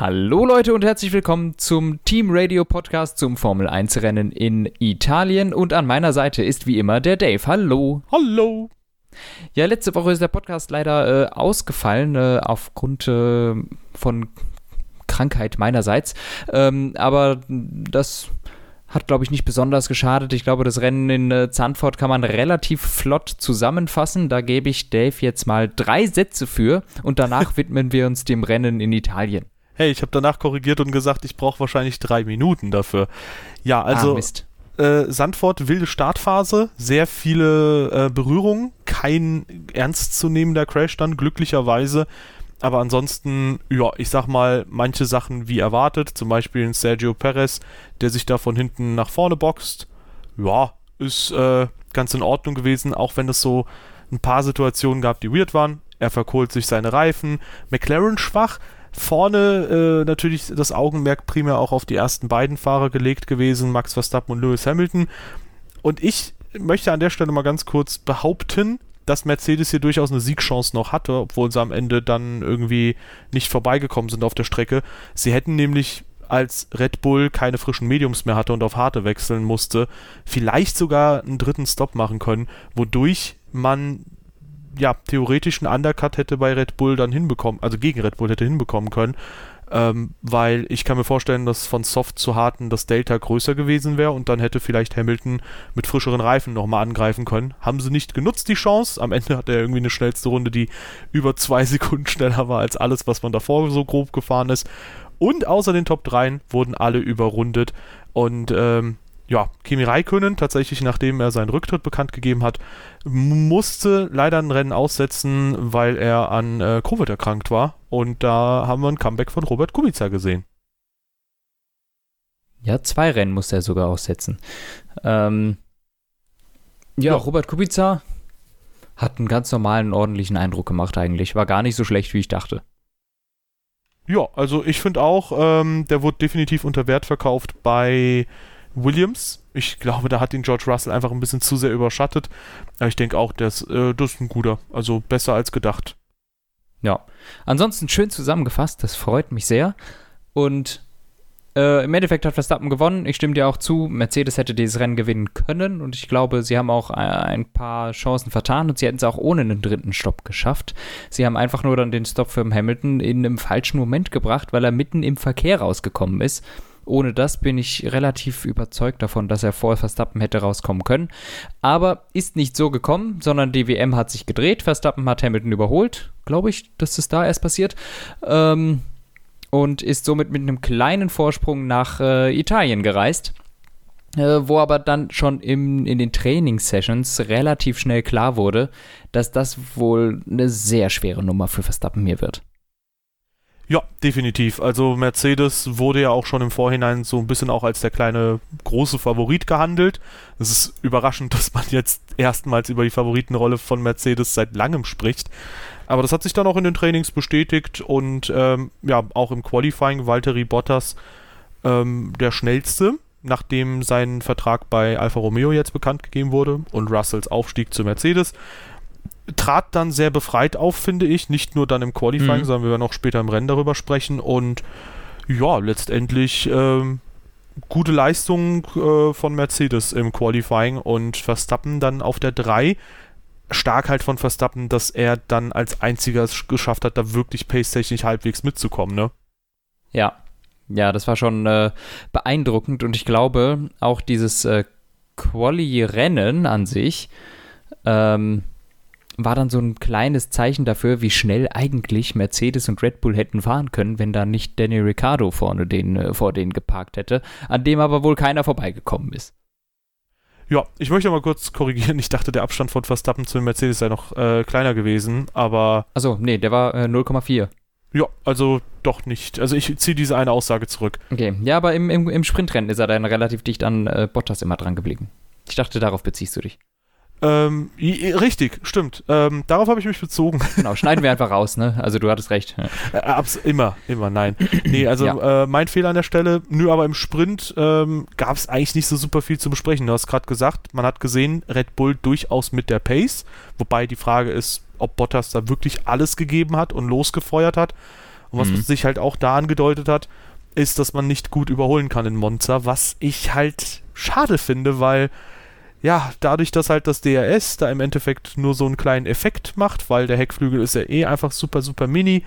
Hallo Leute und herzlich willkommen zum Team Radio Podcast zum Formel 1 Rennen in Italien und an meiner Seite ist wie immer der Dave. Hallo. Hallo. Ja, letzte Woche ist der Podcast leider äh, ausgefallen äh, aufgrund äh, von Krankheit meinerseits. Ähm, aber das hat, glaube ich, nicht besonders geschadet. Ich glaube, das Rennen in äh, Zandvoort kann man relativ flott zusammenfassen. Da gebe ich Dave jetzt mal drei Sätze für und danach widmen wir uns dem Rennen in Italien. Hey, ich habe danach korrigiert und gesagt, ich brauche wahrscheinlich drei Minuten dafür. Ja, also ah, äh, Sandford, wilde Startphase, sehr viele äh, Berührungen, kein ernstzunehmender Crash dann, glücklicherweise. Aber ansonsten, ja, ich sag mal, manche Sachen wie erwartet, zum Beispiel ein Sergio Perez, der sich da von hinten nach vorne boxt, ja, ist äh, ganz in Ordnung gewesen, auch wenn es so ein paar Situationen gab, die weird waren. Er verkohlt sich seine Reifen. McLaren schwach. Vorne äh, natürlich das Augenmerk primär auch auf die ersten beiden Fahrer gelegt gewesen, Max Verstappen und Lewis Hamilton. Und ich möchte an der Stelle mal ganz kurz behaupten, dass Mercedes hier durchaus eine Siegchance noch hatte, obwohl sie am Ende dann irgendwie nicht vorbeigekommen sind auf der Strecke. Sie hätten nämlich als Red Bull keine frischen Mediums mehr hatte und auf harte wechseln musste, vielleicht sogar einen dritten Stop machen können, wodurch man ja theoretisch einen Undercut hätte bei Red Bull dann hinbekommen, also gegen Red Bull hätte hinbekommen können ähm, weil ich kann mir vorstellen, dass von Soft zu Harten das Delta größer gewesen wäre und dann hätte vielleicht Hamilton mit frischeren Reifen nochmal angreifen können. Haben sie nicht genutzt, die Chance. Am Ende hat er irgendwie eine schnellste Runde, die über zwei Sekunden schneller war als alles, was man davor so grob gefahren ist. Und außer den Top 3 wurden alle überrundet. Und ähm, ja, Kimi Räikkönen, tatsächlich nachdem er seinen Rücktritt bekannt gegeben hat, musste leider ein Rennen aussetzen, weil er an äh, Covid erkrankt war. Und da haben wir ein Comeback von Robert Kubica gesehen. Ja, zwei Rennen musste er sogar aussetzen. Ähm, ja, ja, Robert Kubica hat einen ganz normalen, ordentlichen Eindruck gemacht eigentlich. War gar nicht so schlecht, wie ich dachte. Ja, also ich finde auch, ähm, der wurde definitiv unter Wert verkauft bei Williams. Ich glaube, da hat ihn George Russell einfach ein bisschen zu sehr überschattet. Aber ich denke auch, das, äh, das ist ein guter. Also besser als gedacht. Ja. Ansonsten schön zusammengefasst. Das freut mich sehr. Und äh, im Endeffekt hat Verstappen gewonnen. Ich stimme dir auch zu. Mercedes hätte dieses Rennen gewinnen können. Und ich glaube, sie haben auch äh, ein paar Chancen vertan. Und sie hätten es auch ohne einen dritten Stopp geschafft. Sie haben einfach nur dann den Stopp für Hamilton in einem falschen Moment gebracht, weil er mitten im Verkehr rausgekommen ist. Ohne das bin ich relativ überzeugt davon, dass er vor Verstappen hätte rauskommen können. Aber ist nicht so gekommen, sondern die WM hat sich gedreht. Verstappen hat Hamilton überholt, glaube ich, dass das da erst passiert. Ähm, und ist somit mit einem kleinen Vorsprung nach äh, Italien gereist. Äh, wo aber dann schon im, in den Trainingssessions relativ schnell klar wurde, dass das wohl eine sehr schwere Nummer für Verstappen hier wird. Ja, definitiv. Also Mercedes wurde ja auch schon im Vorhinein so ein bisschen auch als der kleine große Favorit gehandelt. Es ist überraschend, dass man jetzt erstmals über die Favoritenrolle von Mercedes seit langem spricht. Aber das hat sich dann auch in den Trainings bestätigt und ähm, ja, auch im Qualifying Valtteri Bottas ähm, der schnellste, nachdem sein Vertrag bei Alfa Romeo jetzt bekannt gegeben wurde und Russells Aufstieg zu Mercedes trat dann sehr befreit auf, finde ich. Nicht nur dann im Qualifying, mhm. sondern wir werden auch später im Rennen darüber sprechen. Und ja, letztendlich ähm, gute Leistung äh, von Mercedes im Qualifying und Verstappen dann auf der 3. Stark halt von Verstappen, dass er dann als einziger es geschafft hat, da wirklich pace-technisch halbwegs mitzukommen, ne? Ja. Ja, das war schon äh, beeindruckend und ich glaube, auch dieses äh, Quali-Rennen an sich ähm, war dann so ein kleines Zeichen dafür, wie schnell eigentlich Mercedes und Red Bull hätten fahren können, wenn da nicht Danny Ricciardo vorne den, äh, vor denen geparkt hätte, an dem aber wohl keiner vorbeigekommen ist. Ja, ich möchte mal kurz korrigieren. Ich dachte, der Abstand von Verstappen zu Mercedes sei noch äh, kleiner gewesen, aber. Also, nee, der war äh, 0,4. Ja, also doch nicht. Also ich ziehe diese eine Aussage zurück. Okay, ja, aber im, im, im Sprintrennen ist er dann relativ dicht an äh, Bottas immer dran geblieben. Ich dachte, darauf beziehst du dich. Ähm, richtig, stimmt. Ähm, darauf habe ich mich bezogen. Genau, schneiden wir einfach raus, ne? Also du hattest recht. Ja. Äh, immer, immer, nein. Nee, also ja. äh, mein Fehler an der Stelle, nö, aber im Sprint ähm, gab es eigentlich nicht so super viel zu besprechen. Du hast gerade gesagt, man hat gesehen, Red Bull durchaus mit der Pace, wobei die Frage ist, ob Bottas da wirklich alles gegeben hat und losgefeuert hat. Und was Mhm. sich halt auch da angedeutet hat, ist, dass man nicht gut überholen kann in Monza, was ich halt schade finde, weil ja, dadurch, dass halt das DRS da im Endeffekt nur so einen kleinen Effekt macht, weil der Heckflügel ist ja eh einfach super, super mini,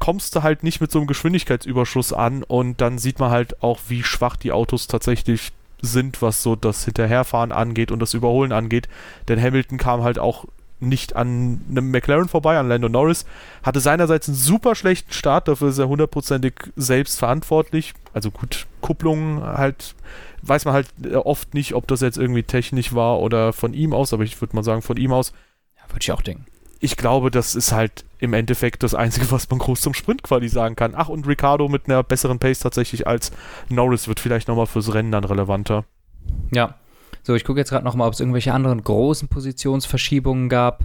kommst du halt nicht mit so einem Geschwindigkeitsüberschuss an und dann sieht man halt auch, wie schwach die Autos tatsächlich sind, was so das Hinterherfahren angeht und das Überholen angeht. Denn Hamilton kam halt auch nicht an einem McLaren vorbei, an Lando Norris, hatte seinerseits einen super schlechten Start, dafür ist er hundertprozentig selbst verantwortlich. Also gut, Kupplung halt, weiß man halt äh, oft nicht, ob das jetzt irgendwie technisch war oder von ihm aus, aber ich würde mal sagen von ihm aus. Ja, würde ich auch denken. Ich glaube, das ist halt im Endeffekt das Einzige, was man groß zum Sprintquali sagen kann. Ach, und Ricardo mit einer besseren Pace tatsächlich als Norris wird vielleicht nochmal fürs Rennen dann relevanter. Ja. So, ich gucke jetzt gerade nochmal, ob es irgendwelche anderen großen Positionsverschiebungen gab.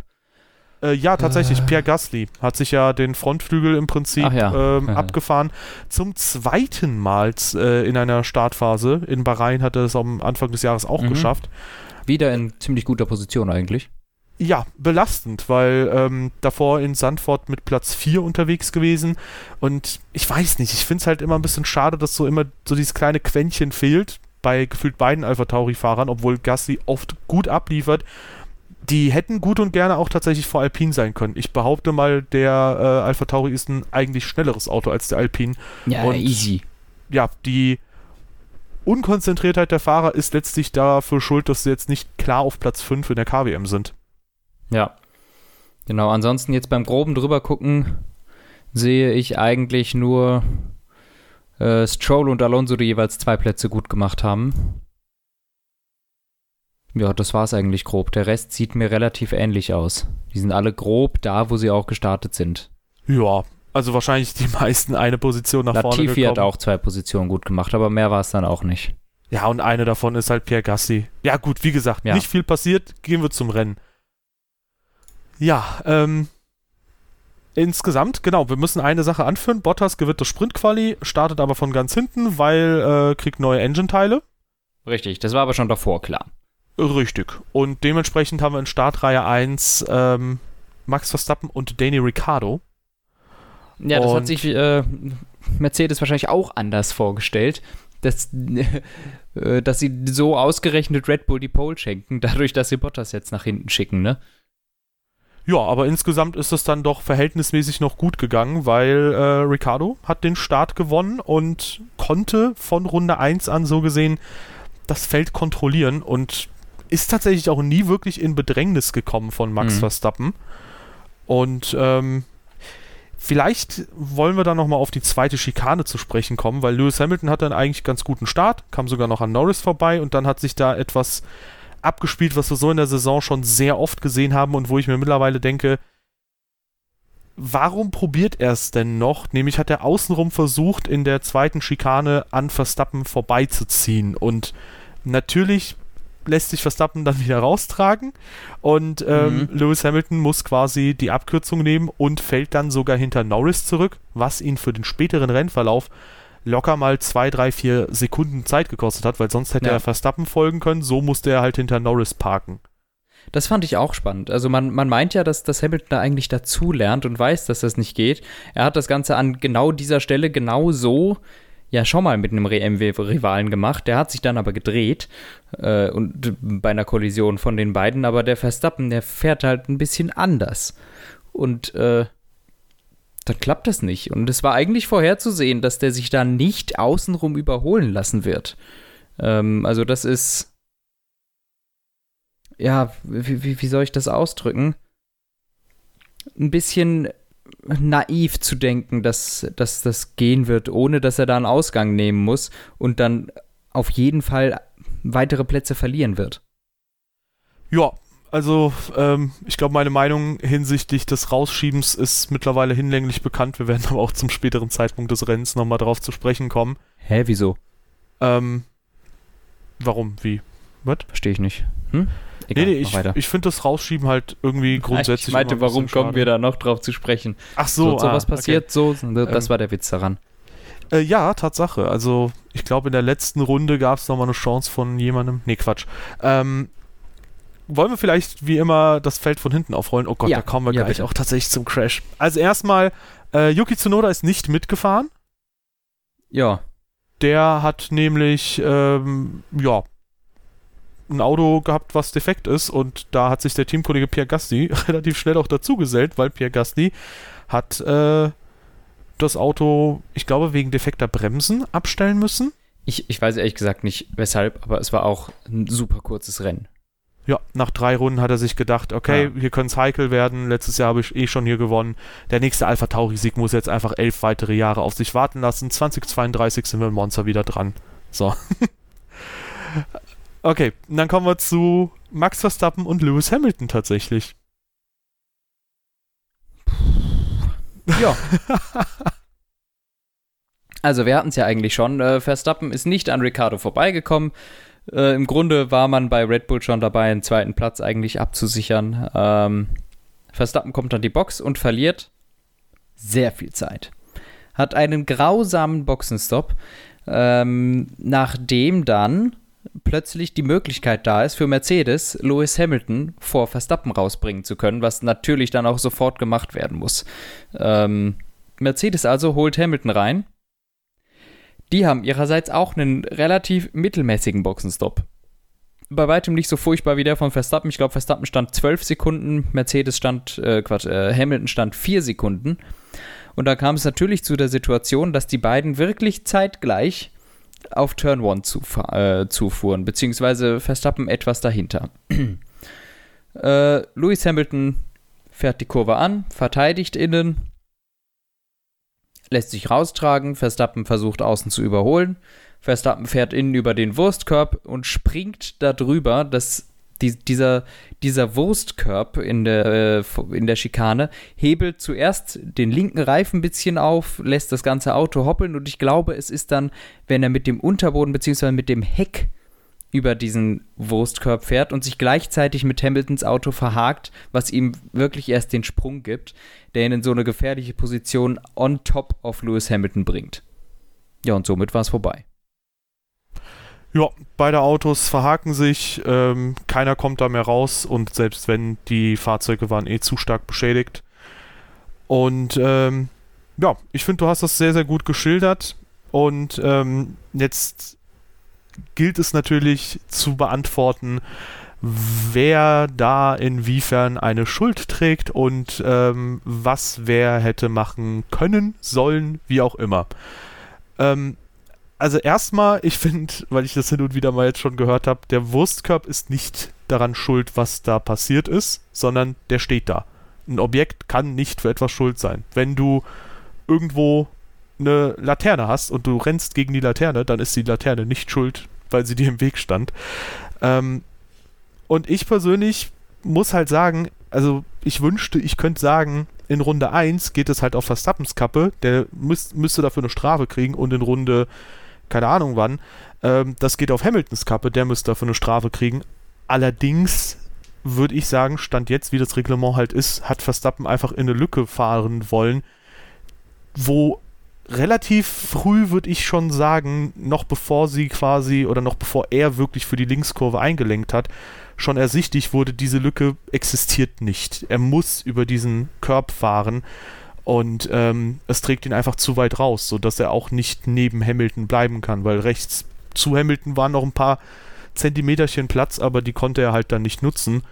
Äh, ja, tatsächlich, Äh. Pierre Gasly hat sich ja den Frontflügel im Prinzip ja. ähm, abgefahren. Zum zweiten Mal äh, in einer Startphase. In Bahrain hat er es am Anfang des Jahres auch Mhm. geschafft. Wieder in ziemlich guter Position eigentlich. Ja, belastend, weil ähm, davor in Sandford mit Platz 4 unterwegs gewesen. Und ich weiß nicht, ich finde es halt immer ein bisschen schade, dass so immer so dieses kleine Quäntchen fehlt bei gefühlt beiden Alpha Tauri-Fahrern, obwohl Gasly oft gut abliefert. Die hätten gut und gerne auch tatsächlich vor Alpine sein können. Ich behaupte mal, der äh, Alpha Tauri ist ein eigentlich schnelleres Auto als der Alpine. Ja, Und- easy. Ja, die Unkonzentriertheit der Fahrer ist letztlich dafür schuld, dass sie jetzt nicht klar auf Platz 5 in der KWM sind. Ja. Genau, ansonsten jetzt beim groben drüber gucken, sehe ich eigentlich nur äh, Stroll und Alonso, die jeweils zwei Plätze gut gemacht haben. Ja, das war's eigentlich grob. Der Rest sieht mir relativ ähnlich aus. Die sind alle grob da, wo sie auch gestartet sind. Ja, also wahrscheinlich die meisten eine Position nach vorne Latifi hat gekommen. auch zwei Positionen gut gemacht, aber mehr war es dann auch nicht. Ja, und eine davon ist halt Pierre Gasly. Ja, gut, wie gesagt, Ja. nicht viel passiert. Gehen wir zum Rennen. Ja, ähm, insgesamt, genau, wir müssen eine Sache anführen. Bottas gewinnt das Sprintquali, startet aber von ganz hinten, weil äh, kriegt neue Engine-Teile. Richtig, das war aber schon davor klar. Richtig. Und dementsprechend haben wir in Startreihe 1 ähm, Max Verstappen und Danny Ricciardo. Ja, das Und- hat sich äh, Mercedes wahrscheinlich auch anders vorgestellt, dass, äh, dass sie so ausgerechnet Red Bull die Pole schenken, dadurch, dass sie Bottas jetzt nach hinten schicken, ne? Ja, aber insgesamt ist es dann doch verhältnismäßig noch gut gegangen, weil äh, Ricardo hat den Start gewonnen und konnte von Runde 1 an so gesehen das Feld kontrollieren und ist tatsächlich auch nie wirklich in Bedrängnis gekommen von Max Mhm. Verstappen. Und ähm, vielleicht wollen wir dann nochmal auf die zweite Schikane zu sprechen kommen, weil Lewis Hamilton hatte einen eigentlich ganz guten Start, kam sogar noch an Norris vorbei und dann hat sich da etwas abgespielt, was wir so in der Saison schon sehr oft gesehen haben und wo ich mir mittlerweile denke, warum probiert er es denn noch? Nämlich hat er außenrum versucht, in der zweiten Schikane an Verstappen vorbeizuziehen und natürlich lässt sich Verstappen dann wieder raustragen und ähm, Mhm. Lewis Hamilton muss quasi die Abkürzung nehmen und fällt dann sogar hinter Norris zurück, was ihn für den späteren Rennverlauf locker mal zwei, drei, vier Sekunden Zeit gekostet hat, weil sonst hätte Ja. er Verstappen folgen können, so musste er halt hinter Norris parken. Das fand ich auch spannend. Also man, man meint ja, dass, dass Hamilton da eigentlich dazu lernt und weiß, dass das nicht geht. Er hat das Ganze an genau dieser Stelle genau so ja schon mal mit einem MW-Rivalen gemacht. Der hat sich dann aber gedreht äh, und bei einer Kollision von den beiden. Aber der Verstappen, der fährt halt ein bisschen anders. Und äh, dann klappt das nicht. Und es war eigentlich vorherzusehen, dass der sich da nicht außenrum überholen lassen wird. Ähm, also das ist ja, wie, wie, soll ich das ausdrücken? Ein bisschen naiv zu denken, dass, dass das gehen wird, ohne dass er da einen Ausgang nehmen muss und dann auf jeden Fall weitere Plätze verlieren wird. Ja, also ähm, ich glaube, meine Meinung hinsichtlich des Rausschiebens ist mittlerweile hinlänglich bekannt. Wir werden aber auch zum späteren Zeitpunkt des Rennens nochmal drauf zu sprechen kommen. Hä, wieso? Ähm, warum? Wie? Was? Verstehe ich nicht. Hm? Egal, nee, nee, ich, ich finde das Rausschieben halt irgendwie grundsätzlich. ich meinte, warum kommen wir da noch drauf zu sprechen? Ach So, so, so ah, was passiert, so, das Ähm, war der Witz daran. Okay. Äh, ja, Tatsache. Also ich glaube, in der letzten Runde gab es nochmal eine Chance von jemandem. Nee, Quatsch. Ähm, wollen wir vielleicht wie immer das Feld von hinten aufrollen? Oh Gott, Ja, da kommen wir ja, gleich bitte. auch tatsächlich zum Crash. Also erstmal Äh, Yuki Tsunoda ist nicht mitgefahren. Ja. Der hat nämlich, ähm, ja, ein Auto gehabt, was defekt ist und da hat sich der Teamkollege Pierre Gasly relativ schnell auch dazu gesellt, weil Pierre Gasly hat äh, das Auto, ich glaube, wegen defekter Bremsen abstellen müssen. Ich, ich weiß ehrlich gesagt nicht weshalb, aber es war auch ein super kurzes Rennen. Ja, nach drei Runden hat er sich gedacht, okay, Ja. hier können es heikel werden. Letztes Jahr habe ich eh schon hier gewonnen. Der nächste Alpha Tauri-Sieg muss jetzt einfach elf weitere Jahre auf sich warten lassen. 2032 sind wir in Monster wieder dran. So. okay, dann kommen wir zu Max Verstappen und Lewis Hamilton tatsächlich. Ja. also wir hatten es ja eigentlich schon. Äh, Verstappen ist nicht an Ricardo vorbeigekommen. Äh, Im Grunde war man bei Red Bull schon dabei, einen zweiten Platz eigentlich abzusichern. Ähm, Verstappen kommt an die Box und verliert sehr viel Zeit. Hat einen grausamen Boxenstopp, ähm, nachdem dann plötzlich die Möglichkeit da ist für Mercedes, Lewis Hamilton vor Verstappen rausbringen zu können, was natürlich dann auch sofort gemacht werden muss. Ähm, Mercedes also holt Hamilton rein. Die haben ihrerseits auch einen relativ mittelmäßigen Boxenstopp. Bei weitem nicht so furchtbar wie der von Verstappen. Ich glaube, Verstappen stand 12 Sekunden, Mercedes stand, äh, Quatsch, äh, Hamilton stand 4 Sekunden. Und da kam es natürlich zu der Situation, dass die beiden wirklich zeitgleich auf Turn 1 zufa- äh, zufuhren, beziehungsweise Verstappen etwas dahinter. äh, Lewis Hamilton fährt die Kurve an, verteidigt innen, lässt sich raustragen, Verstappen versucht außen zu überholen, Verstappen fährt innen über den Wurstkorb und springt da drüber, dass die, dieser, dieser Wurstkorb in der, äh, in der Schikane hebelt zuerst den linken Reifen ein bisschen auf, lässt das ganze Auto hoppeln und ich glaube, es ist dann, wenn er mit dem Unterboden bzw. mit dem Heck über diesen Wurstkorb fährt und sich gleichzeitig mit Hamiltons Auto verhakt, was ihm wirklich erst den Sprung gibt, der ihn in so eine gefährliche Position on top of Lewis Hamilton bringt. Ja, und somit war es vorbei. Ja, beide Autos verhaken sich, ähm, keiner kommt da mehr raus und selbst wenn, die Fahrzeuge waren eh zu stark beschädigt. Und ähm, ja, ich finde, du hast das sehr, sehr gut geschildert und ähm, jetzt gilt es natürlich zu beantworten, wer da inwiefern eine Schuld trägt und ähm, was wer hätte machen können, sollen, wie auch immer. Ähm, also erstmal, ich finde, weil ich das hin und wieder mal jetzt schon gehört habe, der Wurstkorb ist nicht daran schuld, was da passiert ist, sondern der steht da. Ein Objekt kann nicht für etwas schuld sein. Wenn du irgendwo eine Laterne hast und du rennst gegen die Laterne, dann ist die Laterne nicht schuld, weil sie dir im Weg stand. Ähm, und ich persönlich muss halt sagen, also ich wünschte, ich könnte sagen, in Runde 1 geht es halt auf Verstappens Kappe, der müß, müsste dafür eine Strafe kriegen und in Runde, keine Ahnung wann, ähm, das geht auf Hamiltons Kappe, der müsste dafür eine Strafe kriegen. Allerdings würde ich sagen, Stand jetzt, wie das Reglement halt ist, hat Verstappen einfach in eine Lücke fahren wollen, wo relativ früh, würde ich schon sagen, noch bevor sie quasi oder noch bevor er wirklich für die Linkskurve eingelenkt hat, schon ersichtlich wurde, diese Lücke existiert nicht. Er muss über diesen Curb fahren und ähm, es trägt ihn einfach zu weit raus, sodass er auch nicht neben Hamilton bleiben kann, weil rechts zu Hamilton waren noch ein paar Zentimeterchen Platz, aber die konnte er halt dann nicht nutzen.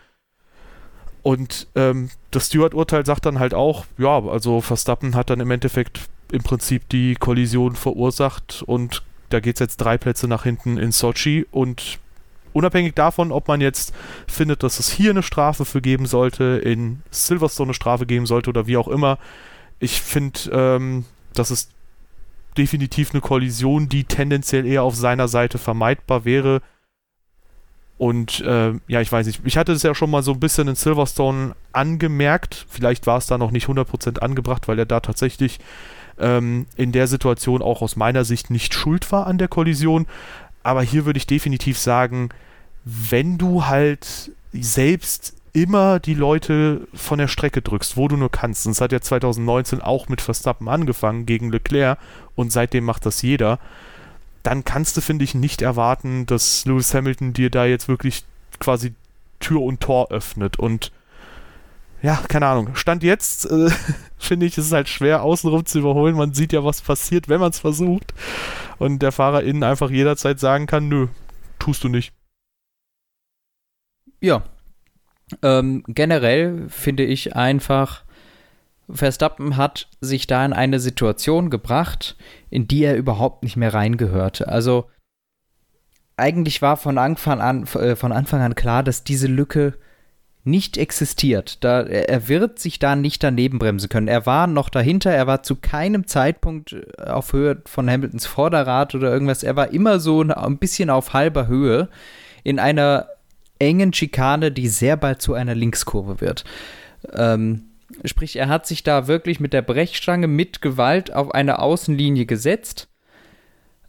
Und ähm, das Stewart-Urteil sagt dann halt auch, ja, also Verstappen hat dann im Endeffekt im Prinzip die Kollision verursacht und da geht es jetzt drei Plätze nach hinten in Sochi und unabhängig davon, ob man jetzt findet, dass es hier eine Strafe für geben sollte, in Silverstone eine Strafe geben sollte oder wie auch immer, ich finde, ähm, das ist definitiv eine Kollision, die tendenziell eher auf seiner Seite vermeidbar wäre. Und äh, ja, ich weiß nicht, ich hatte es ja schon mal so ein bisschen in Silverstone angemerkt. Vielleicht war es da noch nicht 100% angebracht, weil er da tatsächlich ähm, in der Situation auch aus meiner Sicht nicht schuld war an der Kollision. Aber hier würde ich definitiv sagen, wenn du halt selbst immer die Leute von der Strecke drückst, wo du nur kannst, und es hat ja 2019 auch mit Verstappen angefangen gegen Leclerc und seitdem macht das jeder, dann kannst du, finde ich, nicht erwarten, dass Lewis Hamilton dir da jetzt wirklich quasi Tür und Tor öffnet. Und ja, keine Ahnung. Stand jetzt, äh, finde ich, ist es halt schwer, außenrum zu überholen. Man sieht ja, was passiert, wenn man es versucht. Und der Fahrer innen einfach jederzeit sagen kann, nö, tust du nicht. Ja. Ähm, generell finde ich einfach, Verstappen hat sich da in eine Situation gebracht, in die er überhaupt nicht mehr reingehörte. Also eigentlich war von Anfang an, äh, von Anfang an klar, dass diese Lücke nicht existiert. Da, er wird sich da nicht daneben bremsen können. Er war noch dahinter, er war zu keinem Zeitpunkt äh, auf Höhe von Hamiltons Vorderrad oder irgendwas. Er war immer so ein bisschen auf halber Höhe in einer engen Schikane, die sehr bald zu einer Linkskurve wird. Ähm, sprich, er hat sich da wirklich mit der Brechstange mit Gewalt auf eine Außenlinie gesetzt.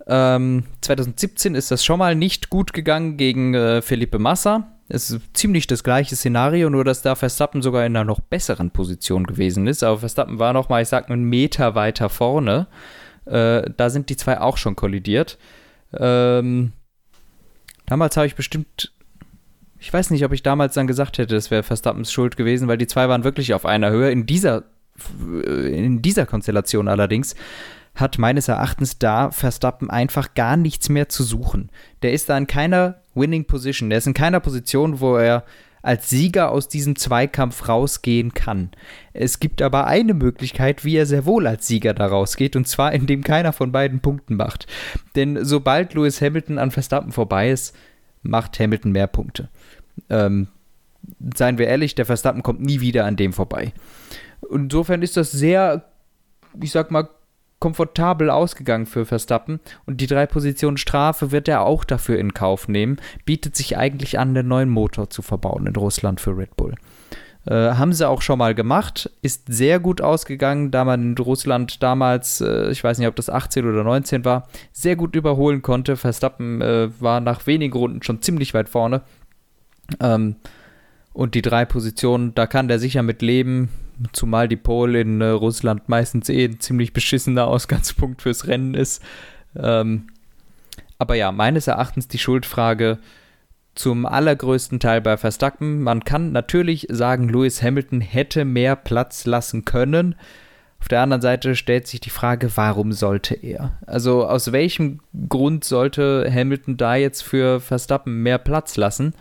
Ähm, 2017 ist das schon mal nicht gut gegangen gegen äh, Felipe Massa es ist ziemlich das gleiche Szenario, nur dass da Verstappen sogar in einer noch besseren Position gewesen ist. Aber Verstappen war noch mal, ich sag einen Meter weiter vorne. Äh, da sind die zwei auch schon kollidiert. Ähm, damals habe ich bestimmt, ich weiß nicht, ob ich damals dann gesagt hätte, es wäre Verstappens Schuld gewesen, weil die zwei waren wirklich auf einer Höhe. In dieser, in dieser Konstellation allerdings hat meines Erachtens da Verstappen einfach gar nichts mehr zu suchen. Der ist da in keiner Winning Position. Der ist in keiner Position, wo er als Sieger aus diesem Zweikampf rausgehen kann. Es gibt aber eine Möglichkeit, wie er sehr wohl als Sieger da rausgeht, und zwar indem keiner von beiden Punkten macht. Denn sobald Lewis Hamilton an Verstappen vorbei ist, macht Hamilton mehr Punkte. Ähm, seien wir ehrlich, der Verstappen kommt nie wieder an dem vorbei. Insofern ist das sehr, ich sag mal, komfortabel ausgegangen für Verstappen und die drei Positionen Strafe wird er auch dafür in Kauf nehmen. Bietet sich eigentlich an, einen neuen Motor zu verbauen in Russland für Red Bull. Äh, haben sie auch schon mal gemacht, ist sehr gut ausgegangen, da man in Russland damals, äh, ich weiß nicht, ob das 18 oder 19 war, sehr gut überholen konnte. Verstappen äh, war nach wenigen Runden schon ziemlich weit vorne. Ähm, und die drei Positionen, da kann der sicher mit leben zumal die Pole in äh, Russland meistens eh ein ziemlich beschissener Ausgangspunkt fürs Rennen ist. Ähm, aber ja, meines Erachtens die Schuldfrage zum allergrößten Teil bei Verstappen. Man kann natürlich sagen, Lewis Hamilton hätte mehr Platz lassen können. Auf der anderen Seite stellt sich die Frage, warum sollte er? Also aus welchem Grund sollte Hamilton da jetzt für Verstappen mehr Platz lassen?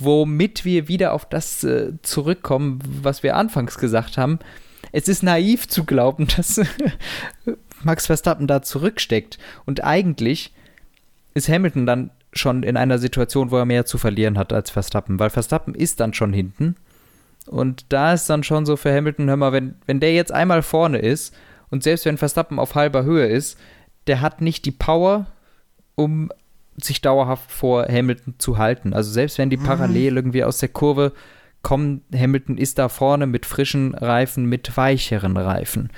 Womit wir wieder auf das äh, zurückkommen, was wir anfangs gesagt haben. Es ist naiv zu glauben, dass Max Verstappen da zurücksteckt. Und eigentlich ist Hamilton dann schon in einer Situation, wo er mehr zu verlieren hat als Verstappen, weil Verstappen ist dann schon hinten. Und da ist dann schon so für Hamilton, hör mal, wenn, wenn der jetzt einmal vorne ist und selbst wenn Verstappen auf halber Höhe ist, der hat nicht die Power, um sich dauerhaft vor Hamilton zu halten. Also selbst wenn die mhm. parallel irgendwie aus der Kurve kommen, Hamilton ist da vorne mit frischen Reifen, mit weicheren Reifen.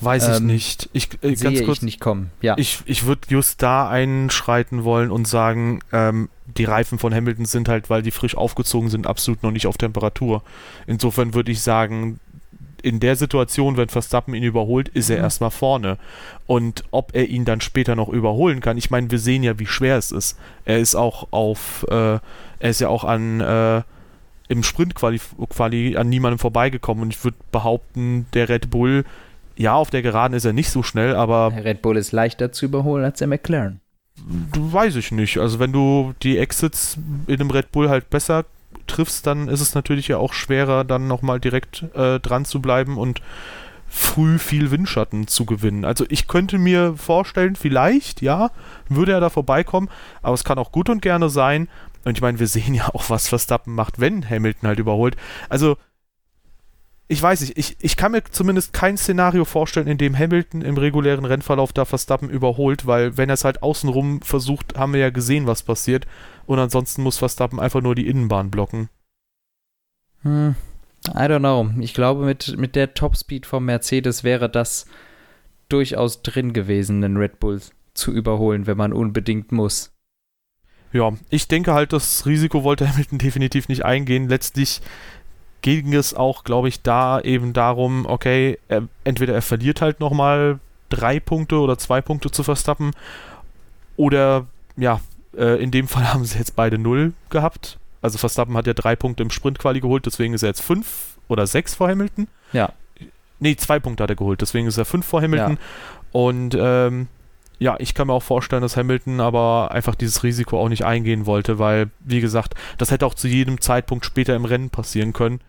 Weiß ähm, ich nicht. Ich, äh, sehe kurz, ich nicht kommen. Ja. Ich, ich würde just da einschreiten wollen und sagen, ähm, die Reifen von Hamilton sind halt, weil die frisch aufgezogen sind, absolut noch nicht auf Temperatur. Insofern würde ich sagen, in der Situation, wenn Verstappen ihn überholt, ist er mhm. erstmal vorne. Und ob er ihn dann später noch überholen kann, ich meine, wir sehen ja, wie schwer es ist. Er ist auch auf, äh, er ist ja auch an äh, im Sprint quali, quali an niemandem vorbeigekommen. Und ich würde behaupten, der Red Bull, ja, auf der Geraden ist er nicht so schnell, aber. Der Red Bull ist leichter zu überholen als der McLaren. Weiß ich nicht. Also wenn du die Exits in einem Red Bull halt besser triffst, dann ist es natürlich ja auch schwerer, dann nochmal direkt äh, dran zu bleiben und früh viel Windschatten zu gewinnen. Also ich könnte mir vorstellen, vielleicht, ja, würde er da vorbeikommen, aber es kann auch gut und gerne sein. Und ich meine, wir sehen ja auch, was Verstappen macht, wenn Hamilton halt überholt. Also ich weiß nicht, ich, ich kann mir zumindest kein Szenario vorstellen, in dem Hamilton im regulären Rennverlauf da Verstappen überholt, weil wenn er es halt außenrum versucht, haben wir ja gesehen, was passiert. Und ansonsten muss Verstappen einfach nur die Innenbahn blocken. Hm, I don't know. Ich glaube, mit, mit der Topspeed vom Mercedes wäre das durchaus drin gewesen, den Red Bull zu überholen, wenn man unbedingt muss. Ja, ich denke halt, das Risiko wollte Hamilton definitiv nicht eingehen. Letztlich ging es auch, glaube ich, da eben darum, okay, er, entweder er verliert halt nochmal drei Punkte oder zwei Punkte zu Verstappen oder ja, äh, in dem Fall haben sie jetzt beide null gehabt. Also Verstappen hat ja drei Punkte im Sprintquali geholt, deswegen ist er jetzt fünf oder sechs vor Hamilton. Ja. Nee, zwei Punkte hat er geholt, deswegen ist er fünf vor Hamilton. Ja. Und ähm, ja, ich kann mir auch vorstellen, dass Hamilton aber einfach dieses Risiko auch nicht eingehen wollte, weil, wie gesagt, das hätte auch zu jedem Zeitpunkt später im Rennen passieren können.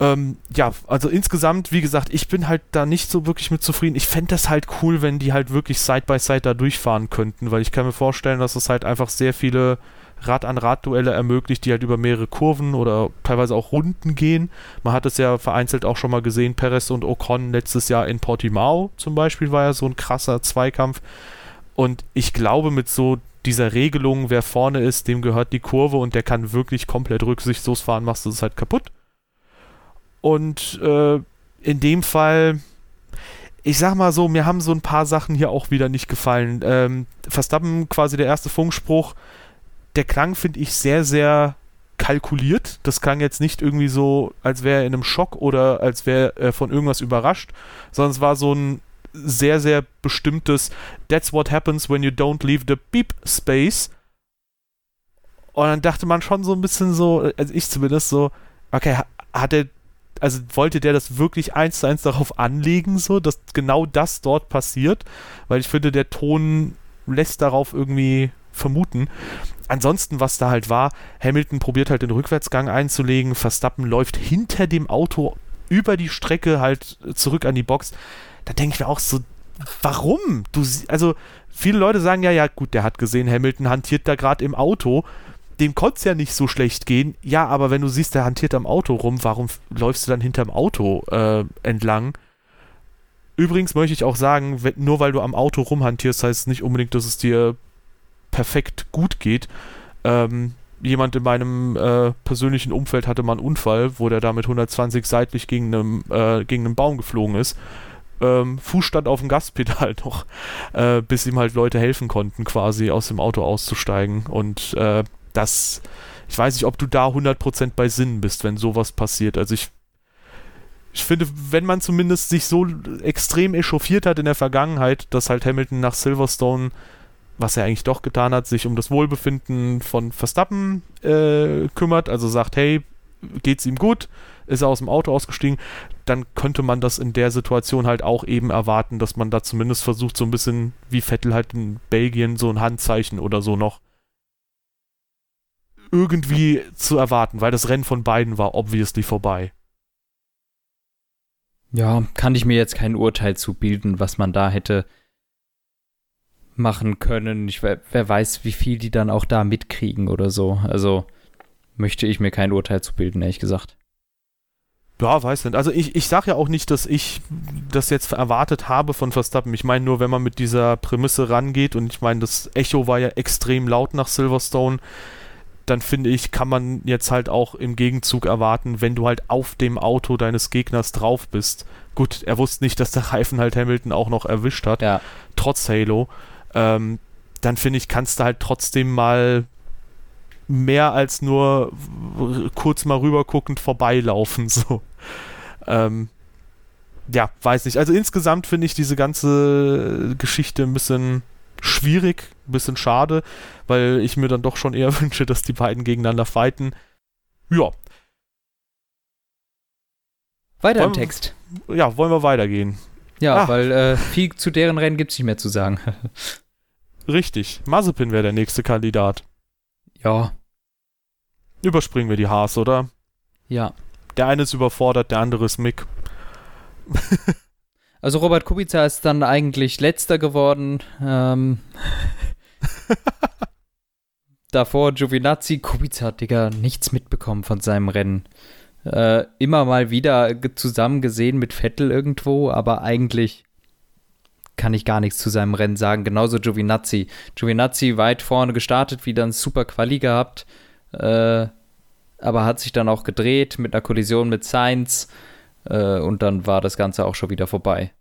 Ähm, ja, also insgesamt, wie gesagt, ich bin halt da nicht so wirklich mit zufrieden. Ich fände das halt cool, wenn die halt wirklich Side by Side da durchfahren könnten, weil ich kann mir vorstellen, dass es halt einfach sehr viele Rad-an-Rad-Duelle ermöglicht, die halt über mehrere Kurven oder teilweise auch Runden gehen. Man hat es ja vereinzelt auch schon mal gesehen, Perez und Ocon letztes Jahr in Portimao zum Beispiel war ja so ein krasser Zweikampf. Und ich glaube, mit so dieser Regelung, wer vorne ist, dem gehört die Kurve und der kann wirklich komplett rücksichtslos fahren, machst du es halt kaputt. Und äh, in dem Fall, ich sag mal so, mir haben so ein paar Sachen hier auch wieder nicht gefallen. Ähm, Verstappen quasi der erste Funkspruch, der klang, finde ich, sehr, sehr kalkuliert. Das klang jetzt nicht irgendwie so, als wäre er in einem Schock oder als wäre er von irgendwas überrascht, sondern es war so ein sehr, sehr bestimmtes That's what happens when you don't leave the beep space. Und dann dachte man schon so ein bisschen so, also ich zumindest so, okay, hat er also wollte der das wirklich eins zu eins darauf anlegen, so, dass genau das dort passiert, weil ich finde, der Ton lässt darauf irgendwie vermuten. Ansonsten, was da halt war, Hamilton probiert halt den Rückwärtsgang einzulegen, Verstappen läuft hinter dem Auto über die Strecke halt zurück an die Box. Da denke ich mir auch so, warum? Du, also viele Leute sagen ja, ja gut, der hat gesehen, Hamilton hantiert da gerade im Auto dem konnte es ja nicht so schlecht gehen. Ja, aber wenn du siehst, der hantiert am Auto rum, warum läufst du dann hinterm Auto äh, entlang? Übrigens möchte ich auch sagen, wenn, nur weil du am Auto rumhantierst, heißt es nicht unbedingt, dass es dir perfekt gut geht. Ähm, jemand in meinem äh, persönlichen Umfeld hatte mal einen Unfall, wo der da mit 120 seitlich gegen einen, äh, gegen einen Baum geflogen ist. Ähm, Fuß stand auf dem Gaspedal noch, äh, bis ihm halt Leute helfen konnten, quasi aus dem Auto auszusteigen. Und äh, das, ich weiß nicht, ob du da 100% bei Sinn bist, wenn sowas passiert. Also ich, ich finde, wenn man zumindest sich so extrem echauffiert hat in der Vergangenheit, dass halt Hamilton nach Silverstone, was er eigentlich doch getan hat, sich um das Wohlbefinden von Verstappen äh, kümmert, also sagt, hey, geht's ihm gut, ist er aus dem Auto ausgestiegen, dann könnte man das in der Situation halt auch eben erwarten, dass man da zumindest versucht, so ein bisschen wie Vettel halt in Belgien so ein Handzeichen oder so noch irgendwie zu erwarten, weil das Rennen von beiden war obviously vorbei. Ja, kann ich mir jetzt kein Urteil zu bilden, was man da hätte machen können. Ich, wer, wer weiß, wie viel die dann auch da mitkriegen oder so. Also möchte ich mir kein Urteil zu bilden, ehrlich gesagt. Ja, weiß nicht. Also ich, ich sage ja auch nicht, dass ich das jetzt erwartet habe von Verstappen. Ich meine nur, wenn man mit dieser Prämisse rangeht und ich meine, das Echo war ja extrem laut nach Silverstone dann finde ich, kann man jetzt halt auch im Gegenzug erwarten, wenn du halt auf dem Auto deines Gegners drauf bist. Gut, er wusste nicht, dass der Reifen halt Hamilton auch noch erwischt hat, ja. trotz Halo. Ähm, dann finde ich, kannst du halt trotzdem mal mehr als nur kurz mal rüberguckend vorbeilaufen, so. Ähm, ja, weiß nicht. Also insgesamt finde ich diese ganze Geschichte ein bisschen schwierig, ein bisschen schade, weil ich mir dann doch schon eher wünsche, dass die beiden gegeneinander fighten. Ja. Weiter wollen, im Text. Ja, wollen wir weitergehen. Ja, ah. weil äh, viel zu deren Rennen gibt es nicht mehr zu sagen. Richtig. Mazepin wäre der nächste Kandidat. Ja. Überspringen wir die Haas, oder? Ja. Der eine ist überfordert, der andere ist Mick. Also Robert Kubica ist dann eigentlich letzter geworden. Ähm, davor Giovinazzi. Kubica hat, Digga, nichts mitbekommen von seinem Rennen. Äh, immer mal wieder zusammen gesehen mit Vettel irgendwo, aber eigentlich kann ich gar nichts zu seinem Rennen sagen. Genauso Giovinazzi. Giovinazzi weit vorne gestartet, wieder ein super Quali gehabt, äh, aber hat sich dann auch gedreht mit einer Kollision mit Sainz. Äh, und dann war das Ganze auch schon wieder vorbei.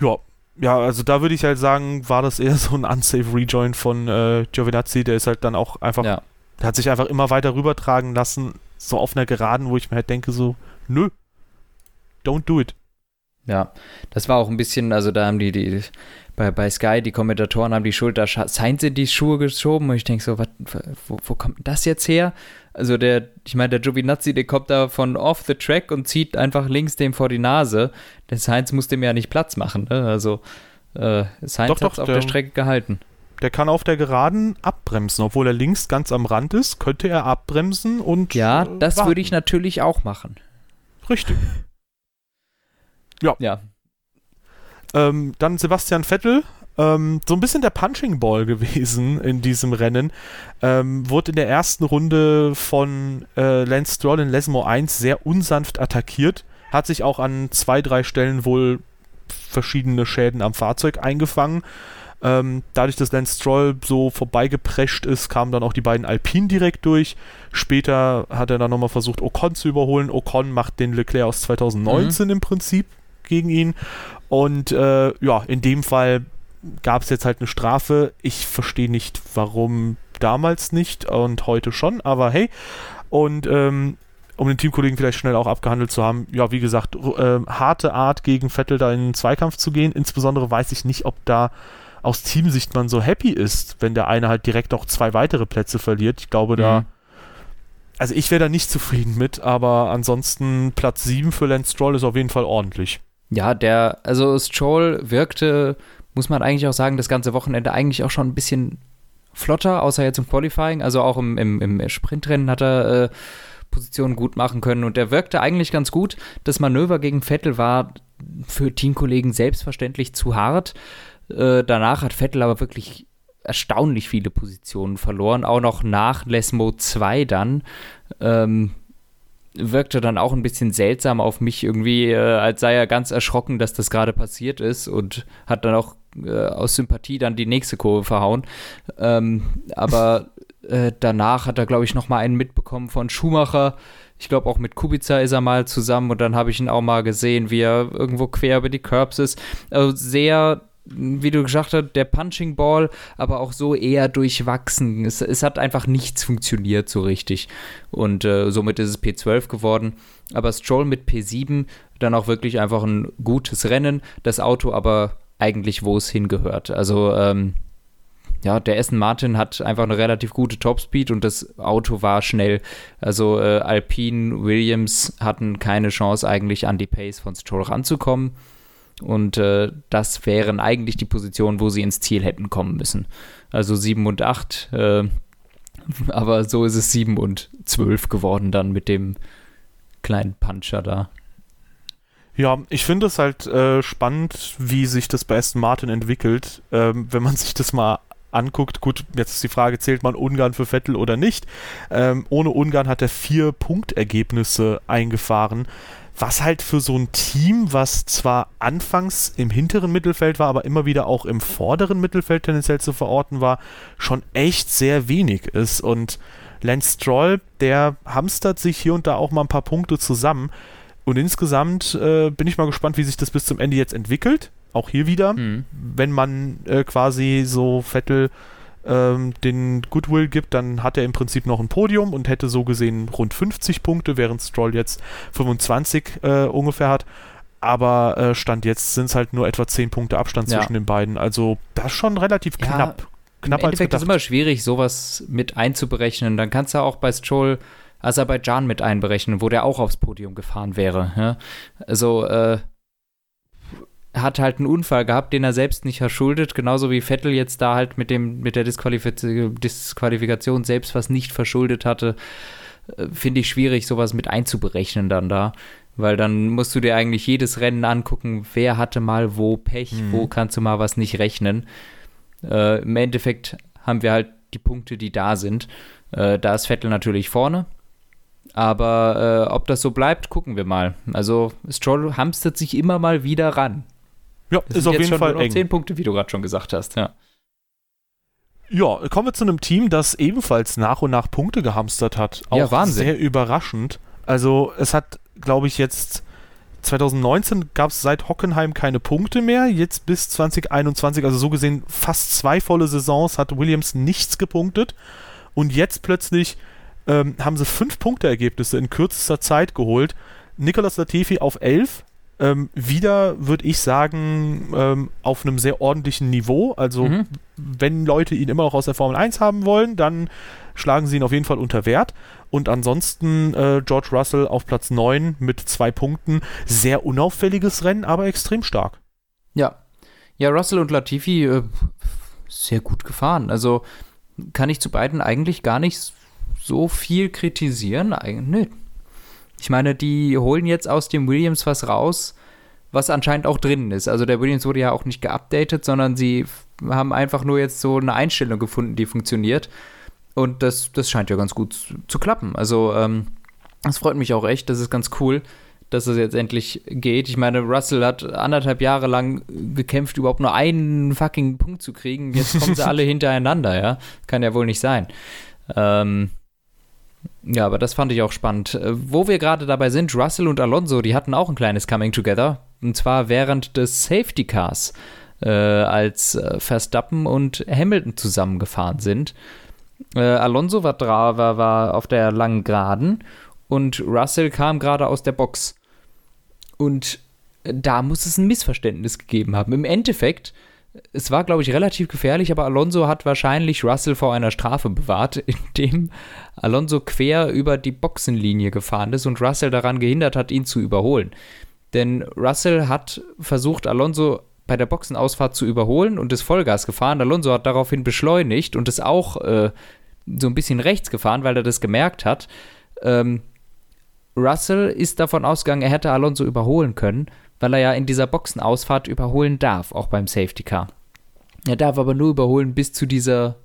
Ja, ja, also da würde ich halt sagen, war das eher so ein unsafe Rejoin von äh, Giovinazzi, der ist halt dann auch einfach, ja. der hat sich einfach immer weiter rübertragen lassen, so auf einer Geraden, wo ich mir halt denke, so, nö, don't do it. Ja, das war auch ein bisschen, also da haben die, die bei, bei Sky, die Kommentatoren haben die Schulter Sainz in die Schuhe geschoben und ich denke so, wat, wo, wo kommt das jetzt her? Also der, ich meine, der Giovinazzi, der kommt da von off the track und zieht einfach links dem vor die Nase. Der Sainz muss dem ja nicht Platz machen. Ne? Also äh, Sainz hat auf der, der Strecke gehalten. Der kann auf der Geraden abbremsen, obwohl er links ganz am Rand ist, könnte er abbremsen und. Ja, äh, das würde ich natürlich auch machen. Richtig. ja. Ja. Ähm, dann Sebastian Vettel ähm, so ein bisschen der Punching Ball gewesen in diesem Rennen. Ähm, wurde in der ersten Runde von äh, Lance Stroll in Lesmo 1 sehr unsanft attackiert. Hat sich auch an zwei, drei Stellen wohl verschiedene Schäden am Fahrzeug eingefangen. Ähm, dadurch, dass Lance Stroll so vorbeigeprescht ist, kamen dann auch die beiden Alpinen direkt durch. Später hat er dann nochmal versucht, Ocon zu überholen. Ocon macht den Leclerc aus 2019 mhm. im Prinzip gegen ihn. Und äh, ja, in dem Fall gab es jetzt halt eine Strafe. Ich verstehe nicht, warum damals nicht und heute schon, aber hey. Und ähm, um den Teamkollegen vielleicht schnell auch abgehandelt zu haben, ja, wie gesagt, äh, harte Art gegen Vettel da in den Zweikampf zu gehen. Insbesondere weiß ich nicht, ob da aus Teamsicht man so happy ist, wenn der eine halt direkt auch zwei weitere Plätze verliert. Ich glaube, da. Mhm. Also ich wäre da nicht zufrieden mit, aber ansonsten Platz 7 für Lance Stroll ist auf jeden Fall ordentlich. Ja, der, also Stroll wirkte muss man eigentlich auch sagen, das ganze Wochenende eigentlich auch schon ein bisschen flotter, außer jetzt im Qualifying. Also auch im, im, im Sprintrennen hat er äh, Positionen gut machen können und er wirkte eigentlich ganz gut. Das Manöver gegen Vettel war für Teamkollegen selbstverständlich zu hart. Äh, danach hat Vettel aber wirklich erstaunlich viele Positionen verloren, auch noch nach Lesmo 2 dann. Ähm, wirkte dann auch ein bisschen seltsam auf mich irgendwie, äh, als sei er ganz erschrocken, dass das gerade passiert ist und hat dann auch äh, aus Sympathie dann die nächste Kurve verhauen. Ähm, aber äh, danach hat er, glaube ich, noch mal einen mitbekommen von Schumacher. Ich glaube, auch mit Kubica ist er mal zusammen und dann habe ich ihn auch mal gesehen, wie er irgendwo quer über die Curbs ist. Also sehr wie du gesagt hast, der Punching Ball, aber auch so eher durchwachsen. Es, es hat einfach nichts funktioniert so richtig. Und äh, somit ist es P12 geworden. Aber Stroll mit P7 dann auch wirklich einfach ein gutes Rennen. Das Auto aber eigentlich, wo es hingehört. Also, ähm, ja, der Essen Martin hat einfach eine relativ gute Topspeed und das Auto war schnell. Also äh, Alpine, Williams hatten keine Chance eigentlich an die Pace von Stroll ranzukommen. Und äh, das wären eigentlich die Positionen, wo sie ins Ziel hätten kommen müssen. Also 7 und 8. Äh, aber so ist es 7 und 12 geworden dann mit dem kleinen Puncher da. Ja, ich finde es halt äh, spannend, wie sich das bei Aston Martin entwickelt. Ähm, wenn man sich das mal anguckt, gut, jetzt ist die Frage, zählt man Ungarn für Vettel oder nicht? Ähm, ohne Ungarn hat er vier Punktergebnisse eingefahren was halt für so ein Team, was zwar anfangs im hinteren Mittelfeld war, aber immer wieder auch im vorderen Mittelfeld tendenziell zu verorten war, schon echt sehr wenig ist. Und Lance Stroll, der hamstert sich hier und da auch mal ein paar Punkte zusammen. Und insgesamt äh, bin ich mal gespannt, wie sich das bis zum Ende jetzt entwickelt. Auch hier wieder, mhm. wenn man äh, quasi so Vettel ähm, den Goodwill gibt, dann hat er im Prinzip noch ein Podium und hätte so gesehen rund 50 Punkte, während Stroll jetzt 25 äh, ungefähr hat. Aber äh, Stand jetzt sind es halt nur etwa 10 Punkte Abstand ja. zwischen den beiden. Also das ist schon relativ ja, knapp. Knapp Im Endeffekt ist es immer schwierig, sowas mit einzuberechnen. Dann kannst du auch bei Stroll Aserbaidschan mit einberechnen, wo der auch aufs Podium gefahren wäre. Ja? Also äh, hat halt einen Unfall gehabt, den er selbst nicht verschuldet, genauso wie Vettel jetzt da halt mit dem mit der Disqualif Disqualifikation selbst was nicht verschuldet hatte, äh, finde ich schwierig, sowas mit einzuberechnen dann da, weil dann musst du dir eigentlich jedes Rennen angucken, wer hatte mal wo Pech, mhm. wo kannst du mal was nicht rechnen. Äh, Im Endeffekt haben wir halt die Punkte, die da sind. Äh, da ist Vettel natürlich vorne, aber äh, ob das so bleibt, gucken wir mal. Also Stroll hamstert sich immer mal wieder ran. Ja, das ist auf jeden Fall eng. Zehn Punkte, wie du gerade schon gesagt hast, ja. Ja, kommen wir zu einem Team, das ebenfalls nach und nach Punkte gehamstert hat. Auch ja, Wahnsinn. sehr überraschend. Also es hat, glaube ich, jetzt 2019 gab es seit Hockenheim keine Punkte mehr. Jetzt bis 2021, also so gesehen fast zwei volle Saisons, hat Williams nichts gepunktet. Und jetzt plötzlich ähm, haben sie fünf Punkteergebnisse in kürzester Zeit geholt. Nicolas Latifi auf elf, äh, Ähm, wieder würde ich sagen, ähm, auf einem sehr ordentlichen Niveau. Also, Mhm. wenn Leute ihn immer noch aus der Formel 1 haben wollen, dann schlagen sie ihn auf jeden Fall unter Wert. Und ansonsten äh, George Russell auf Platz 9 mit zwei Punkten. Sehr unauffälliges Rennen, aber extrem stark. Ja. Ja, Russell und Latifi äh, sehr gut gefahren. Also kann ich zu beiden eigentlich gar nicht so viel kritisieren. Eig nö. Ich meine, die holen jetzt aus dem Williams was raus, was anscheinend auch drin ist. Also der Williams wurde ja auch nicht geupdatet, sondern sie haben einfach nur jetzt so eine Einstellung gefunden, die funktioniert. Und das, das scheint ja ganz gut zu, zu klappen. Also ähm, das freut mich auch echt. Das ist ganz cool, dass es jetzt endlich geht. Ich meine, Russell hat anderthalb Jahre lang gekämpft, überhaupt nur einen fucking Punkt zu kriegen. Jetzt kommen sie alle hintereinander, ja. Kann ja wohl nicht sein. Ähm, ja, aber das fand ich auch spannend. Äh, Wo wir gerade dabei sind, Russell und Alonso, die hatten auch ein kleines Coming Together. Und zwar während des Safety Cars, äh, als äh, Verstappen und Hamilton zusammengefahren sind. Äh, Alonso war, war, war auf der langen Geraden und Russell kam gerade aus der Box. Und da muss es ein Missverständnis gegeben haben. Im Endeffekt, es war, glaube ich, relativ gefährlich, aber Alonso hat wahrscheinlich Russell vor einer Strafe bewahrt, indem Alonso quer über die Boxenlinie gefahren ist und Russell daran gehindert hat, ihn zu überholen. Denn Russell hat versucht, Alonso bei der Boxenausfahrt zu überholen und ist Vollgas gefahren. Alonso hat daraufhin beschleunigt und ist auch äh, so ein bisschen rechts gefahren, weil er das gemerkt hat. Ähm, Russell ist davon ausgegangen, er hätte Alonso überholen können, weil er ja in dieser Boxenausfahrt überholen darf, auch beim Safety Car. Er darf aber nur überholen bis zu dieser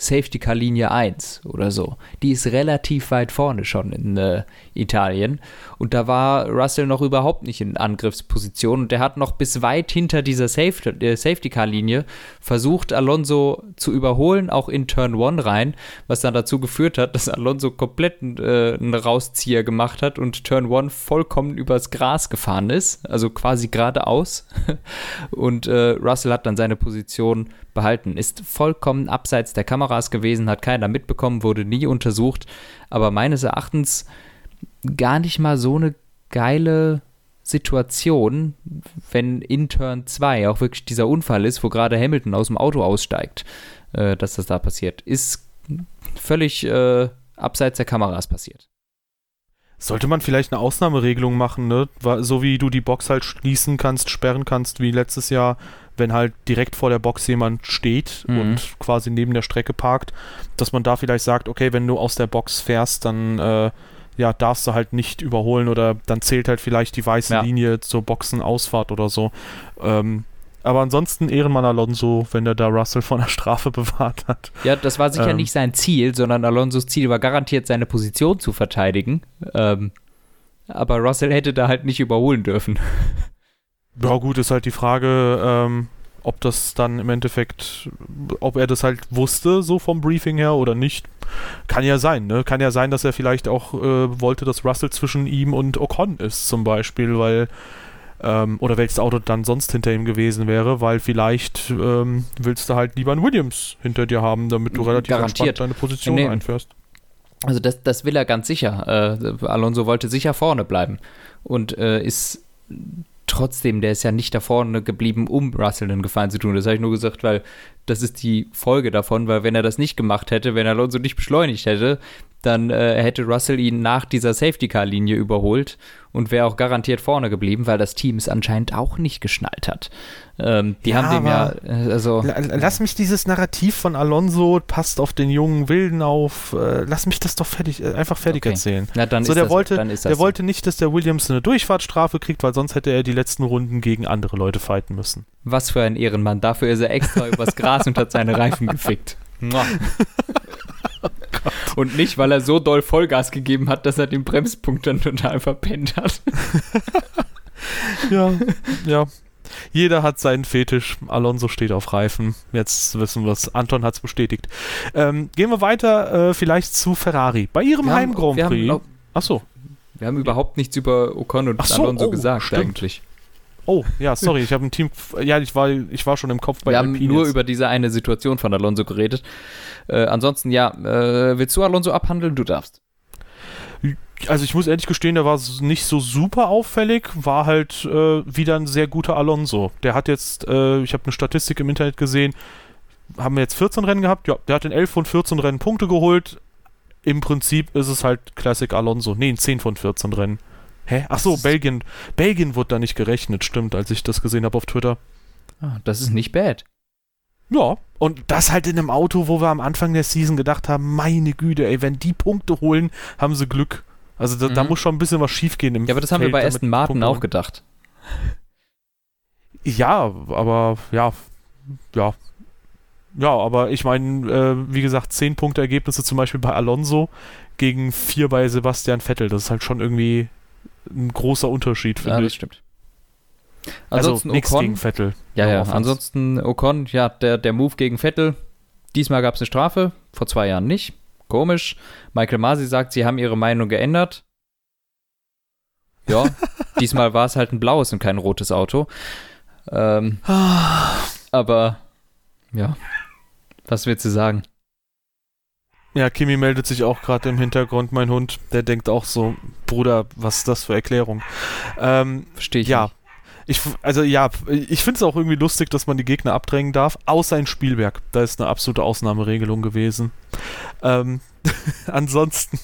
Safety Car Linie 1 oder so. Die ist relativ weit vorne schon in äh, Italien. Und da war Russell noch überhaupt nicht in Angriffsposition. Und der hat noch bis weit hinter dieser Safety, äh, Safety Car Linie versucht, Alonso zu überholen, auch in Turn 1 rein, was dann dazu geführt hat, dass Alonso komplett äh, einen Rauszieher gemacht hat und Turn 1 vollkommen übers Gras gefahren ist, also quasi geradeaus. und äh, Russell hat dann seine Position behalten. Ist vollkommen abseits der Kameras gewesen, hat keiner mitbekommen, wurde nie untersucht, aber meines Erachtens gar nicht mal so eine geile Situation, wenn in Turn 2 auch wirklich dieser Unfall ist, wo gerade Hamilton aus dem Auto aussteigt, äh, dass das da passiert. Ist völlig äh, abseits der Kameras passiert. Sollte man vielleicht eine Ausnahmeregelung machen, ne? So wie du die Box halt schließen kannst, sperren kannst, wie letztes Jahr, wenn halt direkt vor der Box jemand steht Mhm. und quasi neben der Strecke parkt, dass man da vielleicht sagt, okay, wenn du aus der Box fährst, dann äh, ja, darfst du halt nicht überholen oder dann zählt halt vielleicht die weiße Ja. Linie zur Boxenausfahrt oder so. Ähm, aber ansonsten Ehrenmann Alonso, wenn der da Russell von der Strafe bewahrt hat. Ja, das war sicher Ähm. nicht sein Ziel, sondern Alonsos Ziel war garantiert, seine Position zu verteidigen. Ähm, aber Russell hätte da halt nicht überholen dürfen. Ja, gut, ist halt die Frage, ähm, ob das dann im Endeffekt, ob er das halt wusste, so vom Briefing her oder nicht. Kann ja sein, ne? Kann ja sein, dass er vielleicht auch äh, wollte, dass Russell zwischen ihm und Ocon ist, zum Beispiel, weil, ähm, oder welches Auto dann sonst hinter ihm gewesen wäre, weil vielleicht ähm, willst du halt lieber einen Williams hinter dir haben, damit du relativ Garantiert. entspannt deine Position Nee. einfährst. Also das, das will er ganz sicher. Äh, Alonso wollte sicher vorne bleiben und äh, ist trotzdem, der ist ja nicht da vorne geblieben, um Russell einen Gefallen zu tun. Das habe ich nur gesagt, weil das ist die Folge davon, weil wenn er das nicht gemacht hätte, wenn Alonso nicht beschleunigt hätte, dann äh, hätte Russell ihn nach dieser Safety-Car-Linie überholt und wäre auch garantiert vorne geblieben, weil das Team es anscheinend auch nicht geschnallt hat. Ähm, die Ja, haben dem ja, äh, also La- Lass mich dieses Narrativ von Alonso, passt auf den jungen Wilden auf, äh, lass mich das doch fertig, äh, einfach fertig Okay. erzählen. na, dann so, ist der das, wollte, dann ist das der so. wollte nicht, dass der Williams eine Durchfahrtsstrafe kriegt, weil sonst hätte er die letzten Runden gegen andere Leute fighten müssen. Was für ein Ehrenmann. Dafür ist er extra übers Gras und hat seine Reifen gefickt. Und nicht, weil er so doll Vollgas gegeben hat, dass er den Bremspunkt dann total verpennt hat. Ja, ja. Jeder hat seinen Fetisch. Alonso steht auf Reifen. Jetzt wissen wir es. Anton hat es bestätigt. Ähm, gehen wir weiter, äh, vielleicht zu Ferrari. Bei ihrem Wir haben- Heim Grand wir haben Prix. noch- Achso. Wir haben überhaupt nichts über Ocon und Ach so, Alonso oh, gesagt stimmt. eigentlich. Oh, ja, sorry, ich habe ein Team. Ja, ich war, ich war schon im Kopf bei Wir haben Alpine nur über diese eine Situation von Alonso geredet. Äh, ansonsten, ja, äh, willst du Alonso abhandeln? Du darfst. also ich muss ehrlich gestehen, der war nicht so super auffällig, war halt äh, wieder ein sehr guter Alonso. Der hat jetzt, äh, ich habe eine Statistik im Internet gesehen, haben wir jetzt 14 Rennen gehabt, ja, der hat in 11 von 14 Rennen Punkte geholt. Im Prinzip ist es halt Classic Alonso. Nee, in 10 von 14 Rennen. Hä? Ach so, Belgien. Belgien wurde da nicht gerechnet, stimmt, als ich das gesehen habe auf Twitter. Ah, das ist nicht bad. Ja, und das halt in einem Auto, wo wir am Anfang der Season gedacht haben, meine Güte, ey, wenn die Punkte holen, haben sie Glück. Also da, mhm. da muss schon ein bisschen was schiefgehen im Ja, aber das Feld, haben wir bei Aston Martin auch gedacht. Ja, aber ja, ja. Ja, aber ich meine, äh, wie gesagt, 10 Punkte Ergebnisse zum Beispiel bei Alonso gegen 4 bei Sebastian Vettel. Das ist halt schon irgendwie ein großer Unterschied, finde ja, das ich. stimmt. Also ansonsten also Ocon, gegen Vettel. Ja, ja. Offense. Ansonsten Ocon, ja, der, der Move gegen Vettel. Diesmal gab es eine Strafe, vor zwei Jahren nicht. Komisch. Michael Masi sagt, sie haben ihre Meinung geändert. Ja, diesmal war es halt ein blaues und kein rotes Auto. Ähm, aber, ja, was willst du sagen? Ja, Kimi meldet sich auch gerade im Hintergrund, mein Hund. Der denkt auch so, Bruder, was ist das für Erklärung? Ähm, Verstehe ich. Ja. Nicht. Ich, also ja, ich finde es auch irgendwie lustig, dass man die Gegner abdrängen darf, außer in Spielberg. Da ist eine absolute Ausnahmeregelung gewesen. Ähm, ansonsten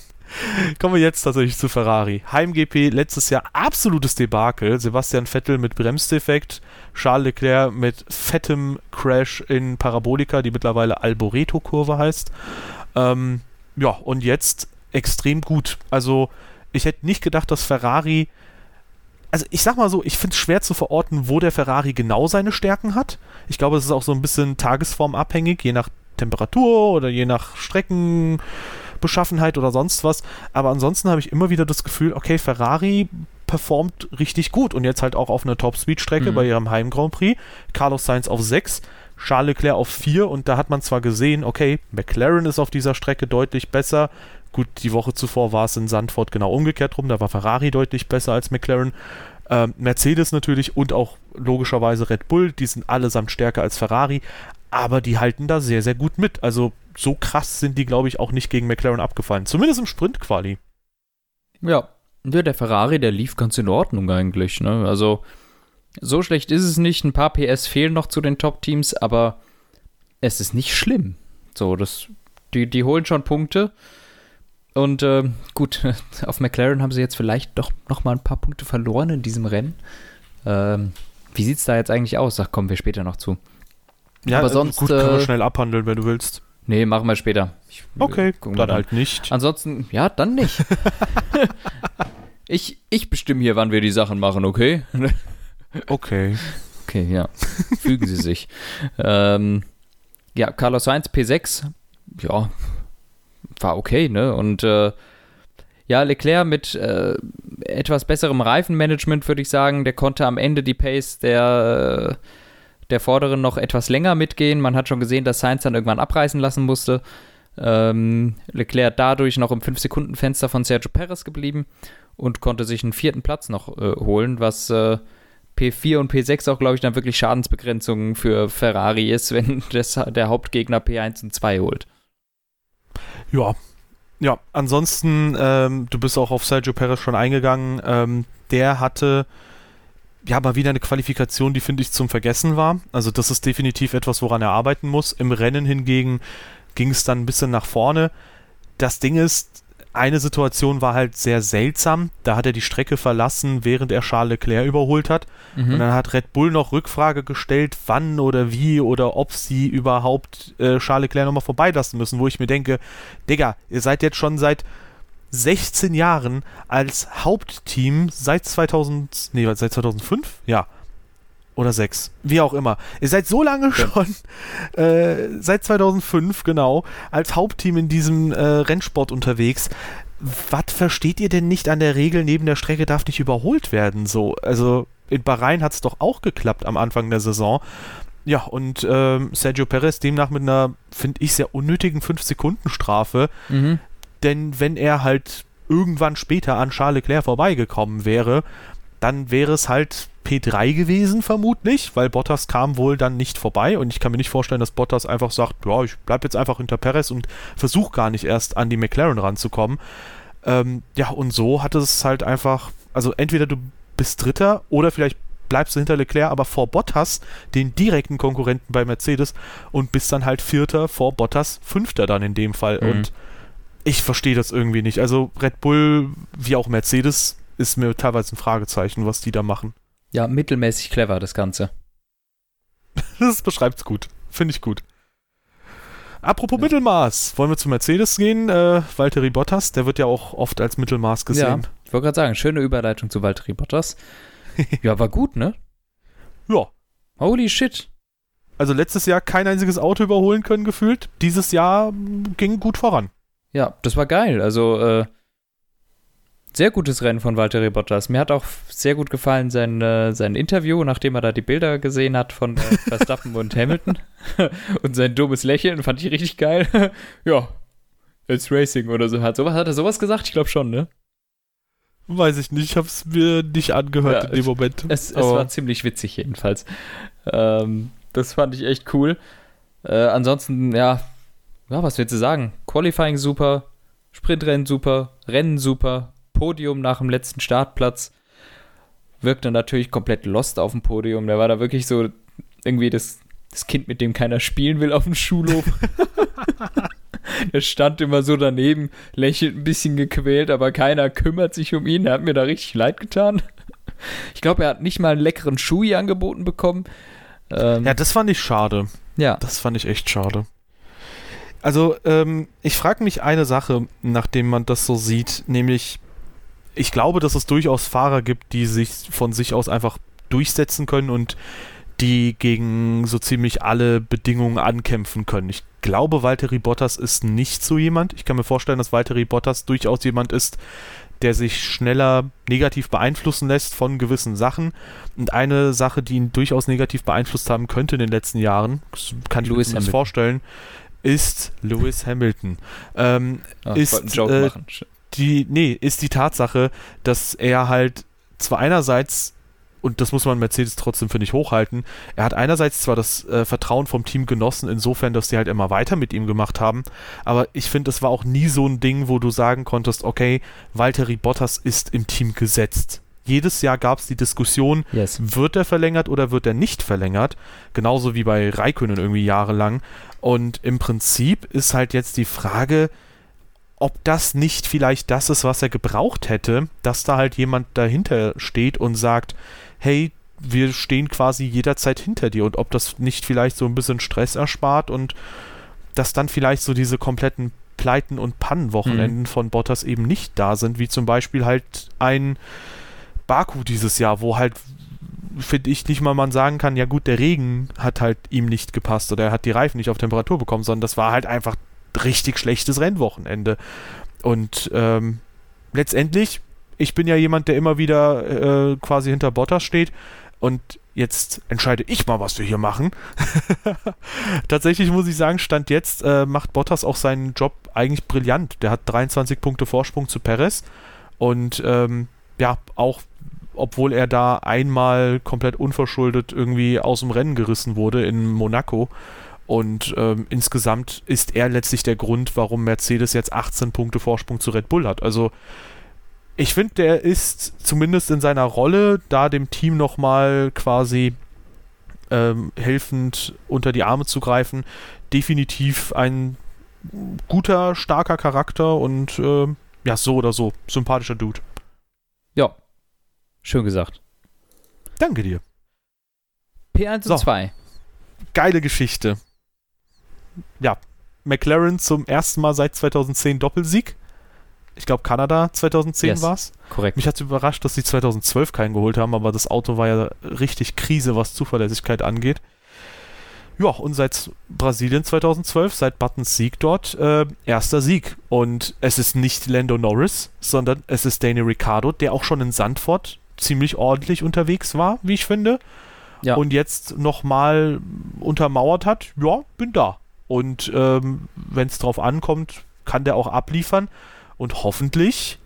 kommen wir jetzt tatsächlich zu Ferrari. Heim-GP letztes Jahr absolutes Debakel. Sebastian Vettel mit Bremsdefekt, Charles Leclerc mit fettem Crash in Parabolika, die mittlerweile Alboreto-Kurve heißt. Ähm, ja, und jetzt extrem gut. Also, ich hätte nicht gedacht, dass Ferrari. Also, ich sag mal so, ich finde es schwer zu verorten, wo der Ferrari genau seine Stärken hat. Ich glaube, es ist auch so ein bisschen tagesformabhängig, je nach Temperatur oder je nach Streckenbeschaffenheit oder sonst was. Aber ansonsten habe ich immer wieder das Gefühl, okay, Ferrari performt richtig gut und jetzt halt auch auf einer Top-Speed-Strecke mhm. bei ihrem Heim Grand Prix. Carlos Sainz auf 6. Charles Leclerc auf 4 und da hat man zwar gesehen, okay, McLaren ist auf dieser Strecke deutlich besser. Gut, die Woche zuvor war es in Sandford genau umgekehrt rum, da war Ferrari deutlich besser als McLaren. Ähm, Mercedes natürlich und auch logischerweise Red Bull, die sind allesamt stärker als Ferrari, aber die halten da sehr, sehr gut mit. Also so krass sind die, glaube ich, auch nicht gegen McLaren abgefallen. Zumindest im Sprint-Quali. Ja. ja, der Ferrari, der lief ganz in Ordnung eigentlich. Ne? Also so schlecht ist es nicht. Ein paar PS fehlen noch zu den Top-Teams, aber es ist nicht schlimm. So, das, die, die holen schon Punkte. Und äh, gut, auf McLaren haben sie jetzt vielleicht doch noch mal ein paar Punkte verloren in diesem Rennen. Ähm, wie sieht es da jetzt eigentlich aus? Ach, kommen wir später noch zu. Ja, aber sonst, gut, können wir äh, schnell abhandeln, wenn du willst. Nee, machen wir später. Ich, okay, dann, dann halt nicht. Ansonsten, ja, dann nicht. ich, ich bestimme hier, wann wir die Sachen machen, okay? Okay. Okay, ja. Fügen Sie sich. Ähm, ja, Carlos Sainz P6, ja, war okay, ne? Und äh, ja, Leclerc mit äh, etwas besserem Reifenmanagement, würde ich sagen, der konnte am Ende die Pace der, der Vorderen noch etwas länger mitgehen. Man hat schon gesehen, dass Sainz dann irgendwann abreißen lassen musste. Ähm, Leclerc dadurch noch im 5-Sekunden-Fenster von Sergio Perez geblieben und konnte sich einen vierten Platz noch äh, holen, was äh, P4 und P6 auch, glaube ich, dann wirklich Schadensbegrenzungen für Ferrari ist, wenn das, der Hauptgegner P1 und 2 holt. Ja. Ja, ansonsten, ähm, du bist auch auf Sergio Perez schon eingegangen. Ähm, der hatte ja mal wieder eine Qualifikation, die finde ich zum Vergessen war. Also, das ist definitiv etwas, woran er arbeiten muss. Im Rennen hingegen ging es dann ein bisschen nach vorne. Das Ding ist, eine Situation war halt sehr seltsam. Da hat er die Strecke verlassen, während er Charles Leclerc überholt hat. Mhm. Und dann hat Red Bull noch Rückfrage gestellt, wann oder wie oder ob sie überhaupt äh, Charles Leclerc nochmal vorbeilassen müssen, wo ich mir denke, Digga, ihr seid jetzt schon seit 16 Jahren als Hauptteam seit 2000, nee, seit 2005? Ja, oder sechs, wie auch immer. Ihr seid so lange schon, äh, seit 2005 genau, als Hauptteam in diesem äh, Rennsport unterwegs. Was versteht ihr denn nicht an der Regel, neben der Strecke darf nicht überholt werden? So, also in Bahrain hat es doch auch geklappt am Anfang der Saison. Ja, und ähm, Sergio Perez demnach mit einer, finde ich, sehr unnötigen 5-Sekunden-Strafe. Mhm. Denn wenn er halt irgendwann später an Charles Leclerc vorbeigekommen wäre, dann wäre es halt P3 gewesen, vermutlich, weil Bottas kam wohl dann nicht vorbei und ich kann mir nicht vorstellen, dass Bottas einfach sagt, ja, ich bleibe jetzt einfach hinter Perez und versuche gar nicht erst an die McLaren ranzukommen. Ähm, ja, und so hat es halt einfach, also entweder du bist Dritter oder vielleicht bleibst du hinter Leclerc, aber vor Bottas, den direkten Konkurrenten bei Mercedes, und bist dann halt Vierter vor Bottas, Fünfter dann in dem Fall. Mhm. Und ich verstehe das irgendwie nicht. Also Red Bull, wie auch Mercedes, ist mir teilweise ein Fragezeichen, was die da machen. Ja, mittelmäßig clever, das Ganze. Das beschreibt's gut. Finde ich gut. Apropos Ja. Mittelmaß, wollen wir zu Mercedes gehen? Äh, Valtteri Bottas, der wird ja auch oft als Mittelmaß gesehen. Ja, ich wollte gerade sagen, schöne Überleitung zu Valtteri Bottas. ja, war gut, ne? Ja. Holy shit. Also letztes Jahr kein einziges Auto überholen können gefühlt. Dieses Jahr ging gut voran. Ja, das war geil. Also, äh, sehr gutes Rennen von Valtteri Bottas. Mir hat auch sehr gut gefallen sein, äh, sein Interview, nachdem er da die Bilder gesehen hat von äh, Verstappen und Hamilton. und sein dummes Lächeln fand ich richtig geil. ja, it's racing oder so. Hat, sowas, hat er sowas gesagt? Ich glaube schon, ne? Weiß ich nicht, ich habe es mir nicht angehört Ja, in dem Moment. Es, es war ziemlich witzig jedenfalls. Ähm, das fand ich echt cool. Äh, ansonsten, ja, ja, was willst du sagen? Qualifying super, Sprintrennen super, Rennen super, Podium nach dem letzten Startplatz. Wirkte natürlich komplett lost auf dem Podium. Der war da wirklich so irgendwie das, das Kind, mit dem keiner spielen will auf dem Schulhof. Der stand immer so daneben, lächelt ein bisschen gequält, aber keiner kümmert sich um ihn. Er hat mir da richtig leid getan. Ich glaube, er hat nicht mal einen leckeren Schuhi angeboten bekommen. Ähm, Ja, das fand ich schade. ja. Das fand ich echt schade. Also, ähm, ich frage mich eine Sache, nachdem man das so sieht, nämlich, ich glaube, dass es durchaus Fahrer gibt, die sich von sich aus einfach durchsetzen können und die gegen so ziemlich alle Bedingungen ankämpfen können. Ich glaube, Valtteri Bottas ist nicht so jemand. Ich kann mir vorstellen, dass Valtteri Bottas durchaus jemand ist, der sich schneller negativ beeinflussen lässt von gewissen Sachen. Und eine Sache, die ihn durchaus negativ beeinflusst haben könnte in den letzten Jahren, kann ich Lewis mir vorstellen, ist Lewis Hamilton. Ähm, Ah, ist, äh, machen. Die, nee, ist die Tatsache, dass er halt zwar einerseits, und das muss man Mercedes trotzdem, finde ich, hochhalten, er hat einerseits zwar das äh, Vertrauen vom Team genossen, insofern, dass sie halt immer weiter mit ihm gemacht haben, aber ich finde, es war auch nie so ein Ding, wo du sagen konntest, okay, Valtteri Bottas ist im Team gesetzt. Jedes Jahr gab es die Diskussion, Yes. wird er verlängert oder wird er nicht verlängert? Genauso wie bei Raikönnen irgendwie jahrelang. Und im Prinzip ist halt jetzt die Frage, ob das nicht vielleicht das ist, was er gebraucht hätte, dass da halt jemand dahinter steht und sagt, hey, wir stehen quasi jederzeit hinter dir. Und ob das nicht vielleicht so ein bisschen Stress erspart und dass dann vielleicht so diese kompletten Pleiten und Pannenwochenenden von Bottas eben nicht da sind, wie zum Beispiel halt ein Baku dieses Jahr, wo halt finde ich nicht mal man sagen kann, ja gut, der Regen hat halt ihm nicht gepasst oder er hat die Reifen nicht auf Temperatur bekommen, sondern das war halt einfach richtig schlechtes Rennwochenende. Und ähm, letztendlich, ich bin ja jemand, der immer wieder äh, quasi hinter Bottas steht und jetzt entscheide ich mal, was wir hier machen. Tatsächlich muss ich sagen, Stand jetzt äh, macht Bottas auch seinen Job eigentlich brillant. Der hat 23 Punkte Vorsprung zu Perez und ähm, ja, auch obwohl er da einmal komplett unverschuldet irgendwie aus dem Rennen gerissen wurde in Monaco. Und ähm, insgesamt ist er letztlich der Grund, warum Mercedes jetzt 18 Punkte Vorsprung zu Red Bull hat. Also ich finde, der ist zumindest in seiner Rolle, da dem Team nochmal quasi ähm, helfend unter die Arme zu greifen, definitiv ein guter, starker Charakter und ähm, ja, so oder so, sympathischer Dude. Ja. Schön gesagt. Danke dir. P1 So. und 2. geile Geschichte. Ja, McLaren zum ersten Mal seit 2010 Doppelsieg. Ich glaube, Kanada 2010 Yes. war's. Korrekt. Mich hat es überrascht, dass sie 2012 keinen geholt haben, aber das Auto war ja richtig Krise, was Zuverlässigkeit angeht. Ja, und seit Brasilien 2012, seit Buttons Sieg dort, äh, erster Sieg. Und es ist nicht Lando Norris, sondern es ist Danny Ricciardo, der auch schon in Sandford ziemlich ordentlich unterwegs war, wie ich finde. Ja. Und jetzt nochmal untermauert hat, ja, bin da. Und ähm, wenn es drauf ankommt, kann der auch abliefern. Und hoffentlich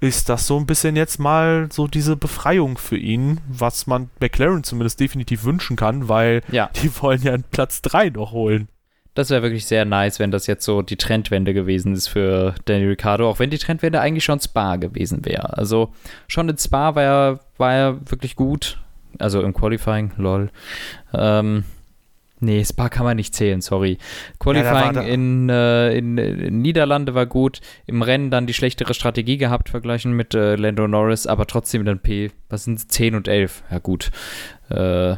ist das so ein bisschen jetzt mal so diese Befreiung für ihn, was man McLaren zumindest definitiv wünschen kann, weil Ja, die wollen ja einen Platz 3 noch holen. das wäre wirklich sehr nice, wenn das jetzt so die Trendwende gewesen ist für Danny Ricciardo, auch wenn die Trendwende eigentlich schon Spa gewesen wäre. Also schon in Spa war er, war er wirklich gut. Also im Qualifying, lol. Ähm, nee, Spa kann man nicht zählen, sorry. Qualifying Ja, in, äh, in, in Niederlande war gut, im Rennen dann die schlechtere Strategie gehabt, vergleichen mit äh, Lando Norris, aber trotzdem dann P, was sind 10 und 11? Ja gut. Äh,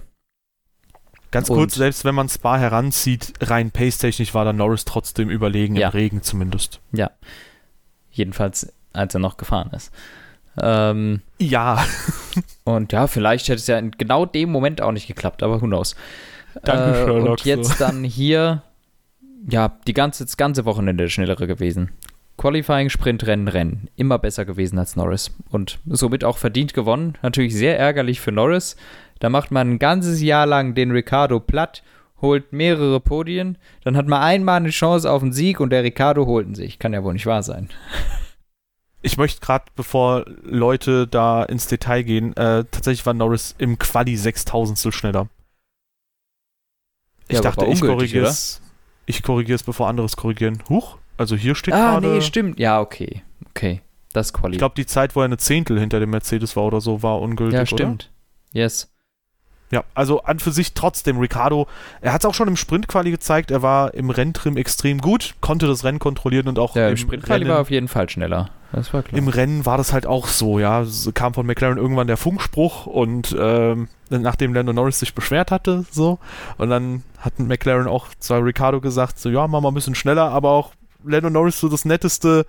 Ganz kurz, selbst wenn man Spa heranzieht, rein pace-technisch war dann Norris trotzdem überlegen, Ja. im Regen zumindest. jedenfalls, als er noch gefahren ist. Ähm, Ja, Und ja, vielleicht hätte es ja in genau dem Moment auch nicht geklappt, aber who knows. Danke, äh, Sherlock, Und jetzt dann hier, ja, die ganze, das ganze Wochenende schnellere gewesen. Qualifying, Sprint, Rennen, Rennen. Immer besser gewesen als Norris. Und somit auch verdient gewonnen. Natürlich sehr ärgerlich für Norris. Da macht man ein ganzes Jahr lang den Ricardo platt, holt mehrere Podien. Dann hat man einmal eine Chance auf einen Sieg und der Ricardo holt ihn sich. Kann ja wohl nicht wahr sein. ich möchte gerade, bevor Leute da ins Detail gehen, äh, tatsächlich war Norris im Quali 6000 schneller. Ich Ja, dachte, ich korrigiere es. Ich korrigiere es, bevor andere es korrigieren. Huch, also hier steht Ah, gerade. nee, stimmt. Ja, okay. Okay. Das Quali. ich glaube, die Zeit, wo er eine Zehntel hinter dem Mercedes war oder so, war ungültig. ja, Oder? stimmt. Yes. Ja, also an für sich trotzdem, Ricardo, er hat es auch schon im Sprintquali gezeigt, er war im Renntrim extrem gut, konnte das Rennen kontrollieren und auch Ja, im im, Sprintquali Rennen, war auf jeden Fall schneller. Im Rennen war das halt auch so, ja. Es kam von McLaren irgendwann der Funkspruch und ähm, nachdem Lando Norris sich beschwert hatte, so, und dann hat McLaren auch zu Ricardo gesagt, so, ja, mach mal ein bisschen schneller, aber auch Lando Norris so das netteste,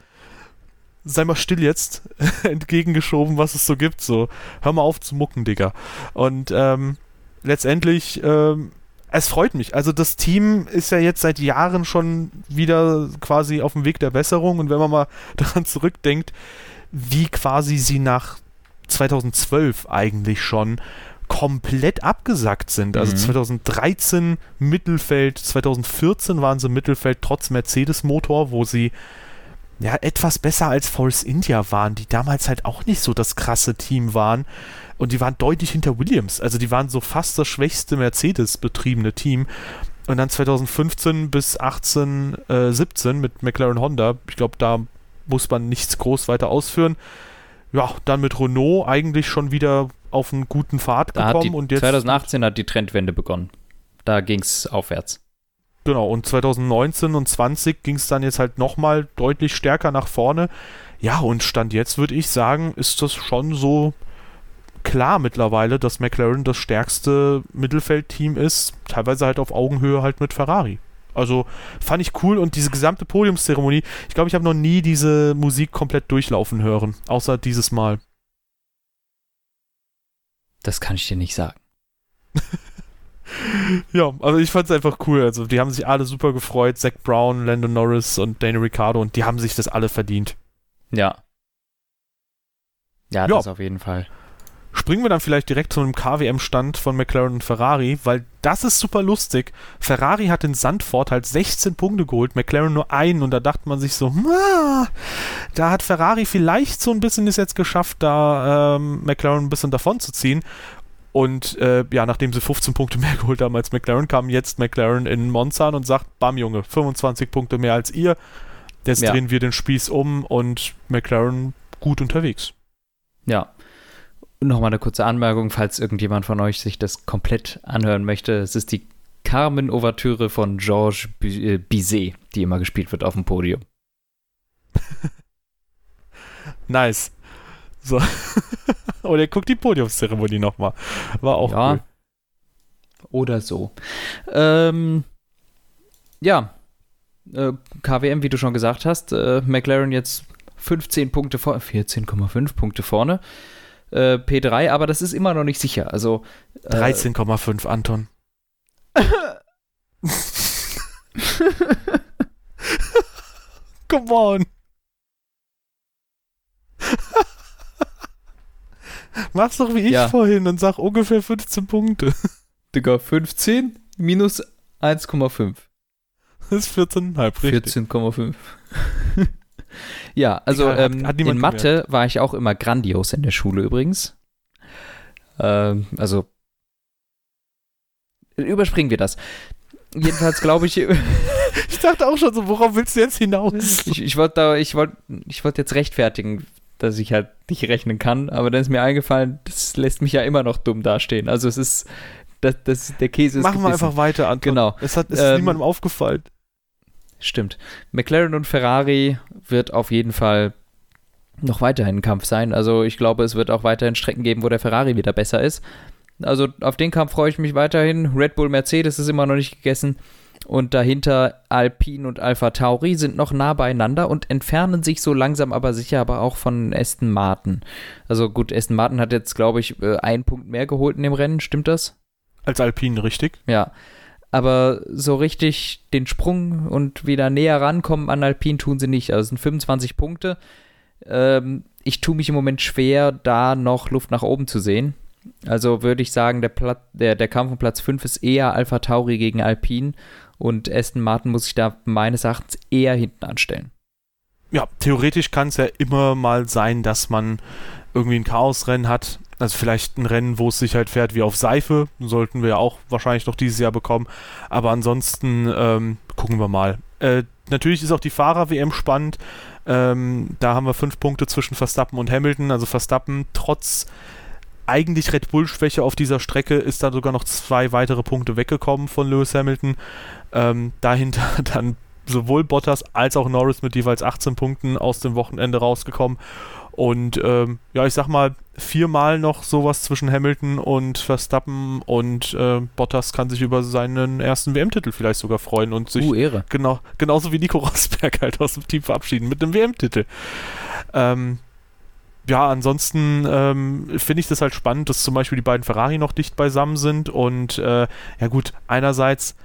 sei mal still jetzt, entgegengeschoben, was es so gibt, so, hör mal auf zu mucken, Digga. Und ähm, letztendlich, ähm, es freut mich. Also das Team ist ja jetzt seit Jahren schon wieder quasi auf dem Weg der Besserung und wenn man mal daran zurückdenkt, wie quasi sie nach 2012 eigentlich schon komplett abgesackt sind. Also Mhm. 2013 Mittelfeld, 2014 waren sie Mittelfeld trotz Mercedes-Motor, wo sie ja etwas besser als Force India waren, die damals halt auch nicht so das krasse Team waren. Und die waren deutlich hinter Williams. Also die waren so fast das schwächste Mercedes-betriebene Team. Und dann 2015 bis 18, äh, 17 mit McLaren Honda, ich glaube, da muss man nichts groß weiter ausführen. Ja, dann mit Renault eigentlich schon wieder auf einen guten Pfad da gekommen die, und jetzt 2018 hat die Trendwende begonnen. Da ging es aufwärts. Genau, und 2019 und 20 ging es dann jetzt halt nochmal deutlich stärker nach vorne. Ja, und Stand jetzt würde ich sagen, ist das schon so klar mittlerweile, dass McLaren das stärkste Mittelfeldteam ist, teilweise halt auf Augenhöhe halt mit Ferrari. Also fand ich cool und diese gesamte Podiumszeremonie, ich glaube, ich habe noch nie diese Musik komplett durchlaufen hören, außer dieses Mal. Das kann ich dir nicht sagen. Ja, also ich fand es einfach cool. Also die haben sich alle super gefreut, Zach Brown, Lando Norris und Danny Ricciardo und die haben sich das alle verdient. Ja. Ja, Ja. das auf jeden Fall. Springen wir dann vielleicht direkt zu einem KWM-Stand von McLaren und Ferrari, weil das ist super lustig. Ferrari hat in Sandford halt 16 Punkte geholt, McLaren nur einen und da dachte man sich so, "Ah, da hat Ferrari vielleicht so ein bisschen es jetzt geschafft, da ähm, McLaren ein bisschen davon zu ziehen. Und äh, ja, nachdem sie 15 Punkte mehr geholt haben als McLaren, kam jetzt McLaren in Monza und sagt, bam Junge, 25 Punkte mehr als ihr. Jetzt Ja. drehen wir den Spieß um und McLaren gut unterwegs. Ja. Nochmal eine kurze Anmerkung, falls irgendjemand von euch sich das komplett anhören möchte. Es ist die Carmen-Ouvertüre von Georges äh, Bizet, die immer gespielt wird auf dem Podium. Nice. So. Oder guckt die Podiumszeremonie nochmal. War auch ja. cool. Oder so. Ähm, ja. Äh, KWM, wie du schon gesagt hast, äh, McLaren jetzt 15 Punkte vor, 14,5 Punkte vorne. Äh, P3, aber das ist immer noch nicht sicher. Also äh, 13,5 Anton. Come on. Mach's doch wie ich Ja. vorhin und sag ungefähr 15 Punkte. Digga, 15 minus 1,5. Das ist 14,5, richtig. 14,5. Ja, also hat- ähm, hat in Mathe war ich auch immer grandios in der Schule übrigens. Ähm, also überspringen wir das. Jedenfalls glaube ich, ich dachte auch schon so, worauf willst du jetzt hinaus? Ich, ich wollte ich wollt, ich wollt jetzt rechtfertigen, dass ich halt nicht rechnen kann, aber dann ist mir eingefallen, das lässt mich ja immer noch dumm dastehen. Also es ist, das, das, der Käse ist Machen wir einfach weiter, Anton. Genau. Es hat, es ist Ähm, niemandem aufgefallen. Stimmt. McLaren und Ferrari wird auf jeden Fall noch weiterhin ein Kampf sein. Also ich glaube, es wird auch weiterhin Strecken geben, wo der Ferrari wieder besser ist. Also auf den Kampf freue ich mich weiterhin. Red Bull Mercedes ist immer noch nicht gegessen. Und dahinter Alpine und Alpha Tauri sind noch nah beieinander und entfernen sich so langsam aber sicher aber auch von Aston Martin. Also gut, Aston Martin hat jetzt, glaube ich, äh, einen Punkt mehr geholt in dem Rennen. Stimmt das? Als Alpine, richtig? Ja. Aber so richtig den Sprung und wieder näher rankommen an Alpine tun sie nicht. Also es sind 25 Punkte. Ähm, ich tue mich im Moment schwer, da noch Luft nach oben zu sehen. Also würde ich sagen, der, Plat der, der Kampf um Platz 5 ist eher Alpha Tauri gegen Alpine und Aston Martin muss sich da meines Erachtens eher hinten anstellen. Ja, theoretisch kann es ja immer mal sein, dass man irgendwie ein Chaosrennen hat. Also vielleicht ein Rennen, wo es sich halt fährt wie auf Seife. Sollten wir ja auch wahrscheinlich noch dieses Jahr bekommen. Aber ansonsten ähm, gucken wir mal. Äh, natürlich ist auch die Fahrer-WM spannend. Ähm, da haben wir fünf Punkte zwischen Verstappen und Hamilton. Also Verstappen trotz eigentlich Red Bull-Schwäche auf dieser Strecke ist da sogar noch zwei weitere Punkte weggekommen von Lewis Hamilton. Ähm, dahinter dann sowohl Bottas als auch Norris mit jeweils 18 Punkten aus dem Wochenende rausgekommen. Und ähm, ja, ich sag mal, viermal noch sowas zwischen Hamilton und Verstappen und äh, Bottas kann sich über seinen ersten WM-Titel vielleicht sogar freuen und sich Uh, Ehre. genau, genauso wie Nico Rosberg halt aus dem Team verabschieden mit einem WM-Titel. Ähm, ja, ansonsten ähm, finde ich das halt spannend, dass zum Beispiel die beiden Ferrari noch dicht beisammen sind und äh, ja gut, einerseits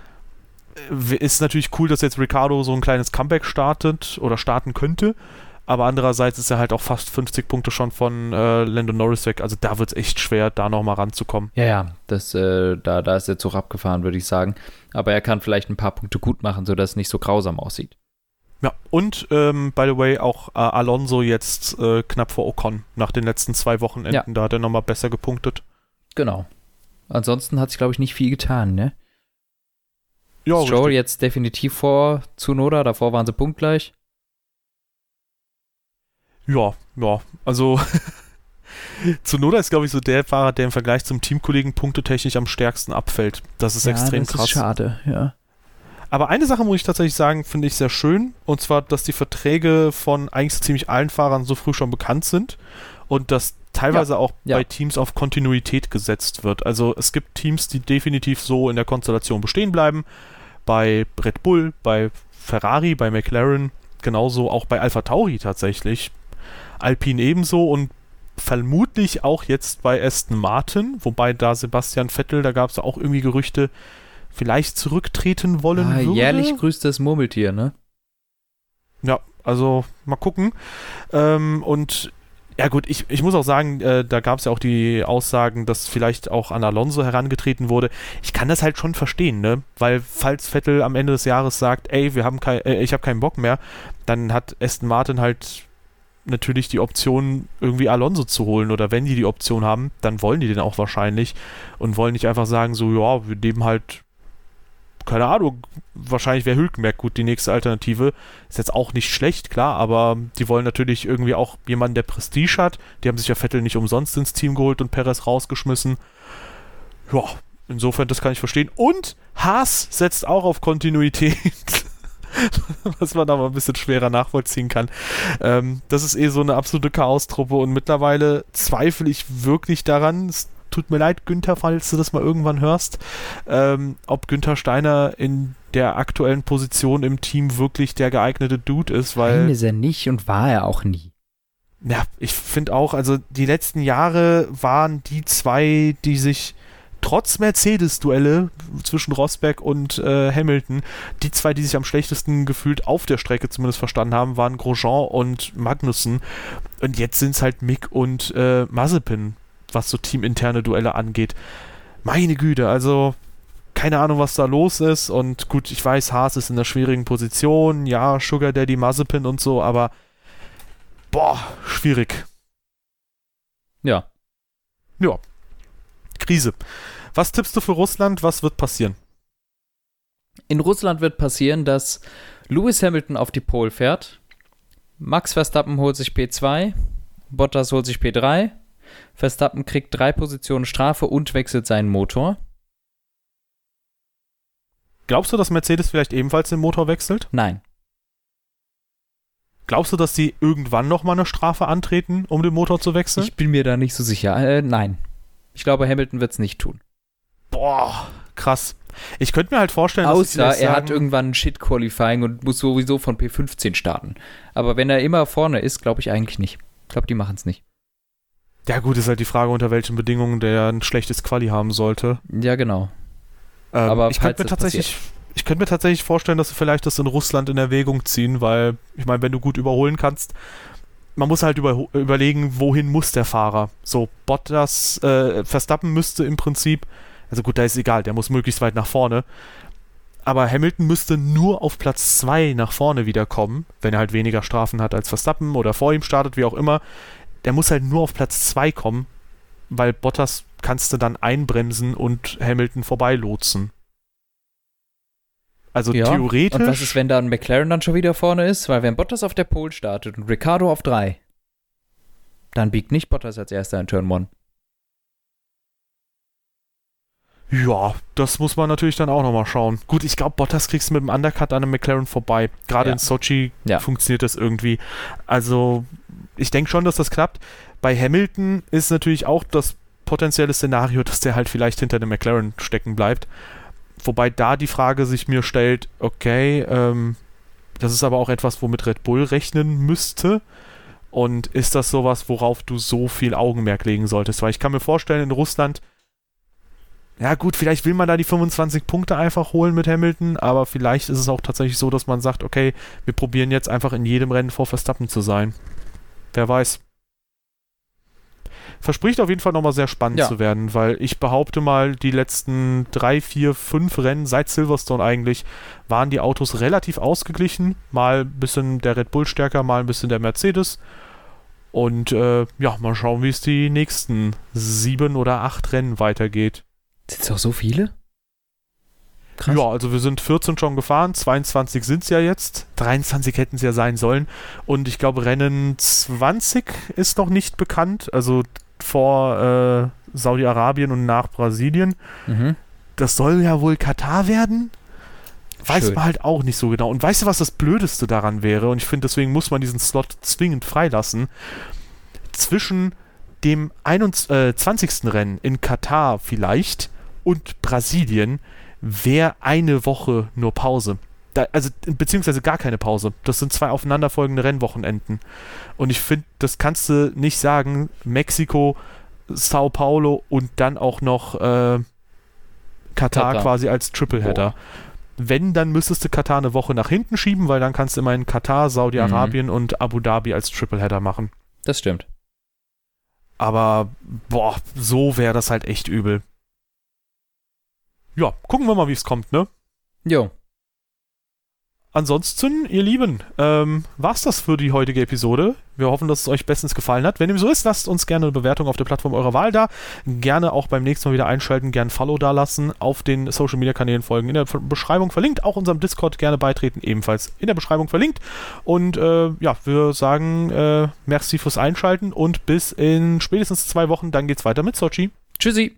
äh, ist natürlich cool, dass jetzt Ricardo so ein kleines Comeback startet oder starten könnte, aber andererseits ist er halt auch fast 50 Punkte schon von äh, Lando Norris weg, also da wird es echt schwer, da nochmal ranzukommen. Ja, ja, das, äh, da, da ist der Zug abgefahren, würde ich sagen. Aber er kann vielleicht ein paar Punkte gut machen, sodass es nicht so grausam aussieht. Ja, und ähm, by the way auch äh, Alonso jetzt äh, knapp vor Ocon nach den letzten zwei Wochenenden, Ja. da hat er nochmal besser gepunktet. Genau. Ansonsten hat sich, glaube ich, nicht viel getan, ne? Ja, Stroll jetzt definitiv vor Tsunoda, davor waren sie punktgleich. Ja, ja, also Tsunoda ist, glaube ich, so der Fahrer, der im Vergleich zum Teamkollegen punktetechnisch am stärksten abfällt. Das ist extrem krass. schade, ja. Aber eine Sache muss ich tatsächlich sagen, finde ich sehr schön. Und zwar, dass die Verträge von eigentlich so ziemlich allen Fahrern so früh schon bekannt sind. Und dass teilweise auch ja. bei Teams auf Kontinuität gesetzt wird. Also es gibt Teams, die definitiv so in der Konstellation bestehen bleiben. Bei Red Bull, bei Ferrari, bei McLaren, genauso auch bei Alpha Tauri tatsächlich. Alpine ebenso und vermutlich auch jetzt bei Aston Martin, wobei da Sebastian Vettel, da gab es auch irgendwie Gerüchte, vielleicht zurücktreten wollen Ah, würde. jährlich grüßt das Murmeltier, ne? Ja, also mal gucken. Ähm, und ja gut, ich, ich muss auch sagen, äh, da gab es ja auch die Aussagen, dass vielleicht auch an Alonso herangetreten wurde. Ich kann das halt schon verstehen, ne? Weil falls Vettel am Ende des Jahres sagt, ey, wir haben kein, äh, ich habe keinen Bock mehr, dann hat Aston Martin halt natürlich die Option, irgendwie Alonso zu holen. Oder wenn die die Option haben, dann wollen die den auch wahrscheinlich und wollen nicht einfach sagen, so, ja, wir nehmen halt keine Ahnung, wahrscheinlich wäre Hülkenberg gut die nächste Alternative. Ist jetzt auch nicht schlecht, klar, aber die wollen natürlich irgendwie auch jemanden, der Prestige hat. Die haben sich ja Vettel nicht umsonst ins Team geholt und Perez rausgeschmissen. Ja, insofern, das kann ich verstehen. Und Haas setzt auch auf Kontinuität. Was man aber ein bisschen schwerer nachvollziehen kann. Ähm, das ist eh so eine absolute Chaostruppe und mittlerweile zweifle ich wirklich daran, es tut mir leid, Günther, falls du das mal irgendwann hörst, ähm, ob Günther Steiner in der aktuellen Position im Team wirklich der geeignete Dude ist, weil. Nein, ist er nicht und war er auch nie. Ja, ich finde auch, also die letzten Jahre waren die zwei, die sich trotz Mercedes-Duelle zwischen Rosberg und äh, Hamilton, die zwei, die sich am schlechtesten gefühlt auf der Strecke zumindest verstanden haben, waren Grosjean und Magnussen. Und jetzt sind es halt Mick und äh, Mazepin, was so teaminterne Duelle angeht. Meine Güte, also keine Ahnung, was da los ist. Und gut, ich weiß, Haas ist in einer schwierigen Position. Ja, Sugar Daddy, Mazepin und so, aber boah, schwierig. Ja. Ja. Krise. Was tippst du für Russland? Was wird passieren? In Russland wird passieren, dass Lewis Hamilton auf die Pole fährt, Max Verstappen holt sich P2, Bottas holt sich P3, Verstappen kriegt drei Positionen Strafe und wechselt seinen Motor. Glaubst du, dass Mercedes vielleicht ebenfalls den Motor wechselt? Nein. Glaubst du, dass sie irgendwann nochmal eine Strafe antreten, um den Motor zu wechseln? Ich bin mir da nicht so sicher. Äh, nein. Ich glaube, Hamilton wird es nicht tun. Boah, krass. Ich könnte mir halt vorstellen, Außer dass sie er sagen, hat irgendwann ein Shit-Qualifying und muss sowieso von P15 starten. Aber wenn er immer vorne ist, glaube ich eigentlich nicht. Ich glaube, die machen es nicht. Ja, gut, ist halt die Frage, unter welchen Bedingungen der ein schlechtes Quali haben sollte. Ja, genau. Ähm, Aber ich könnte mir tatsächlich, ich könnte mir tatsächlich vorstellen, dass sie vielleicht das in Russland in Erwägung ziehen, weil, ich meine, wenn du gut überholen kannst, man muss halt über, überlegen, wohin muss der Fahrer. So, Bottas, äh, Verstappen müsste im Prinzip, also gut, da ist egal, der muss möglichst weit nach vorne. Aber Hamilton müsste nur auf Platz 2 nach vorne wiederkommen, wenn er halt weniger Strafen hat als Verstappen oder vor ihm startet, wie auch immer. Der muss halt nur auf Platz 2 kommen, weil Bottas kannst du dann einbremsen und Hamilton vorbeilotsen. Also Ja, theoretisch. Und was ist, wenn dann McLaren dann schon wieder vorne ist? Weil wenn Bottas auf der Pole startet und Ricardo auf 3, dann biegt nicht Bottas als erster in Turn 1. Ja, das muss man natürlich dann auch nochmal schauen. Gut, ich glaube, Bottas kriegst du mit dem Undercut an einem McLaren vorbei. Gerade Ja. in Sochi Ja. funktioniert das irgendwie. Also, ich denke schon, dass das klappt. Bei Hamilton ist natürlich auch das potenzielle Szenario, dass der halt vielleicht hinter dem McLaren stecken bleibt. Wobei da die Frage sich mir stellt, okay, ähm, das ist aber auch etwas, womit Red Bull rechnen müsste. Und ist das sowas, worauf du so viel Augenmerk legen solltest? Weil ich kann mir vorstellen, in Russland ja, gut, vielleicht will man da die 25 Punkte einfach holen mit Hamilton, aber vielleicht ist es auch tatsächlich so, dass man sagt, okay, wir probieren jetzt einfach in jedem Rennen vor Verstappen zu sein. Wer weiß. Verspricht auf jeden Fall nochmal sehr spannend Ja. zu werden, weil ich behaupte mal, die letzten drei, vier, fünf Rennen seit Silverstone eigentlich waren die Autos relativ ausgeglichen. Mal ein bisschen der Red Bull stärker, mal ein bisschen der Mercedes. Und äh, ja, mal schauen, wie es die nächsten sieben oder acht Rennen weitergeht. Sind es auch so viele? Krass. Ja, also wir sind 14 schon gefahren, 22 sind es ja jetzt, 23 hätten es ja sein sollen und ich glaube Rennen 20 ist noch nicht bekannt, also vor äh, Saudi-Arabien und nach Brasilien. Mhm. Das soll ja wohl Katar werden? Weiß Schön. man halt auch nicht so genau. Und weißt du, was das Blödeste daran wäre? Und ich finde, deswegen muss man diesen Slot zwingend freilassen. Zwischen dem 21, äh, 20. Rennen in Katar vielleicht und Brasilien wäre eine Woche nur Pause. Da, also beziehungsweise gar keine Pause. Das sind zwei aufeinanderfolgende Rennwochenenden. Und ich finde, das kannst du nicht sagen, Mexiko, Sao Paulo und dann auch noch äh, Katar, Katar. quasi als Tripleheader. Wenn, dann müsstest du Katar eine Woche nach hinten schieben, weil dann kannst du immerhin Katar, Saudi-Arabien und Abu Dhabi als Tripleheader machen. Das stimmt. Aber, boah, so wäre das halt echt übel. Ja, gucken wir mal, wie es kommt, ne? Jo. Ansonsten, ihr Lieben, ähm, war's das für die heutige Episode. Wir hoffen, dass es euch bestens gefallen hat. Wenn dem so ist, lasst uns gerne eine Bewertung auf der Plattform eurer Wahl da. Gerne auch beim nächsten Mal wieder einschalten, gerne Follow da lassen, auf den Social Media Kanälen folgen, in der Beschreibung verlinkt, auch unserem Discord gerne beitreten, ebenfalls in der Beschreibung verlinkt. Und äh, ja, wir sagen äh, merci fürs Einschalten und bis in spätestens zwei Wochen, dann geht's weiter mit Sochi. Tschüssi.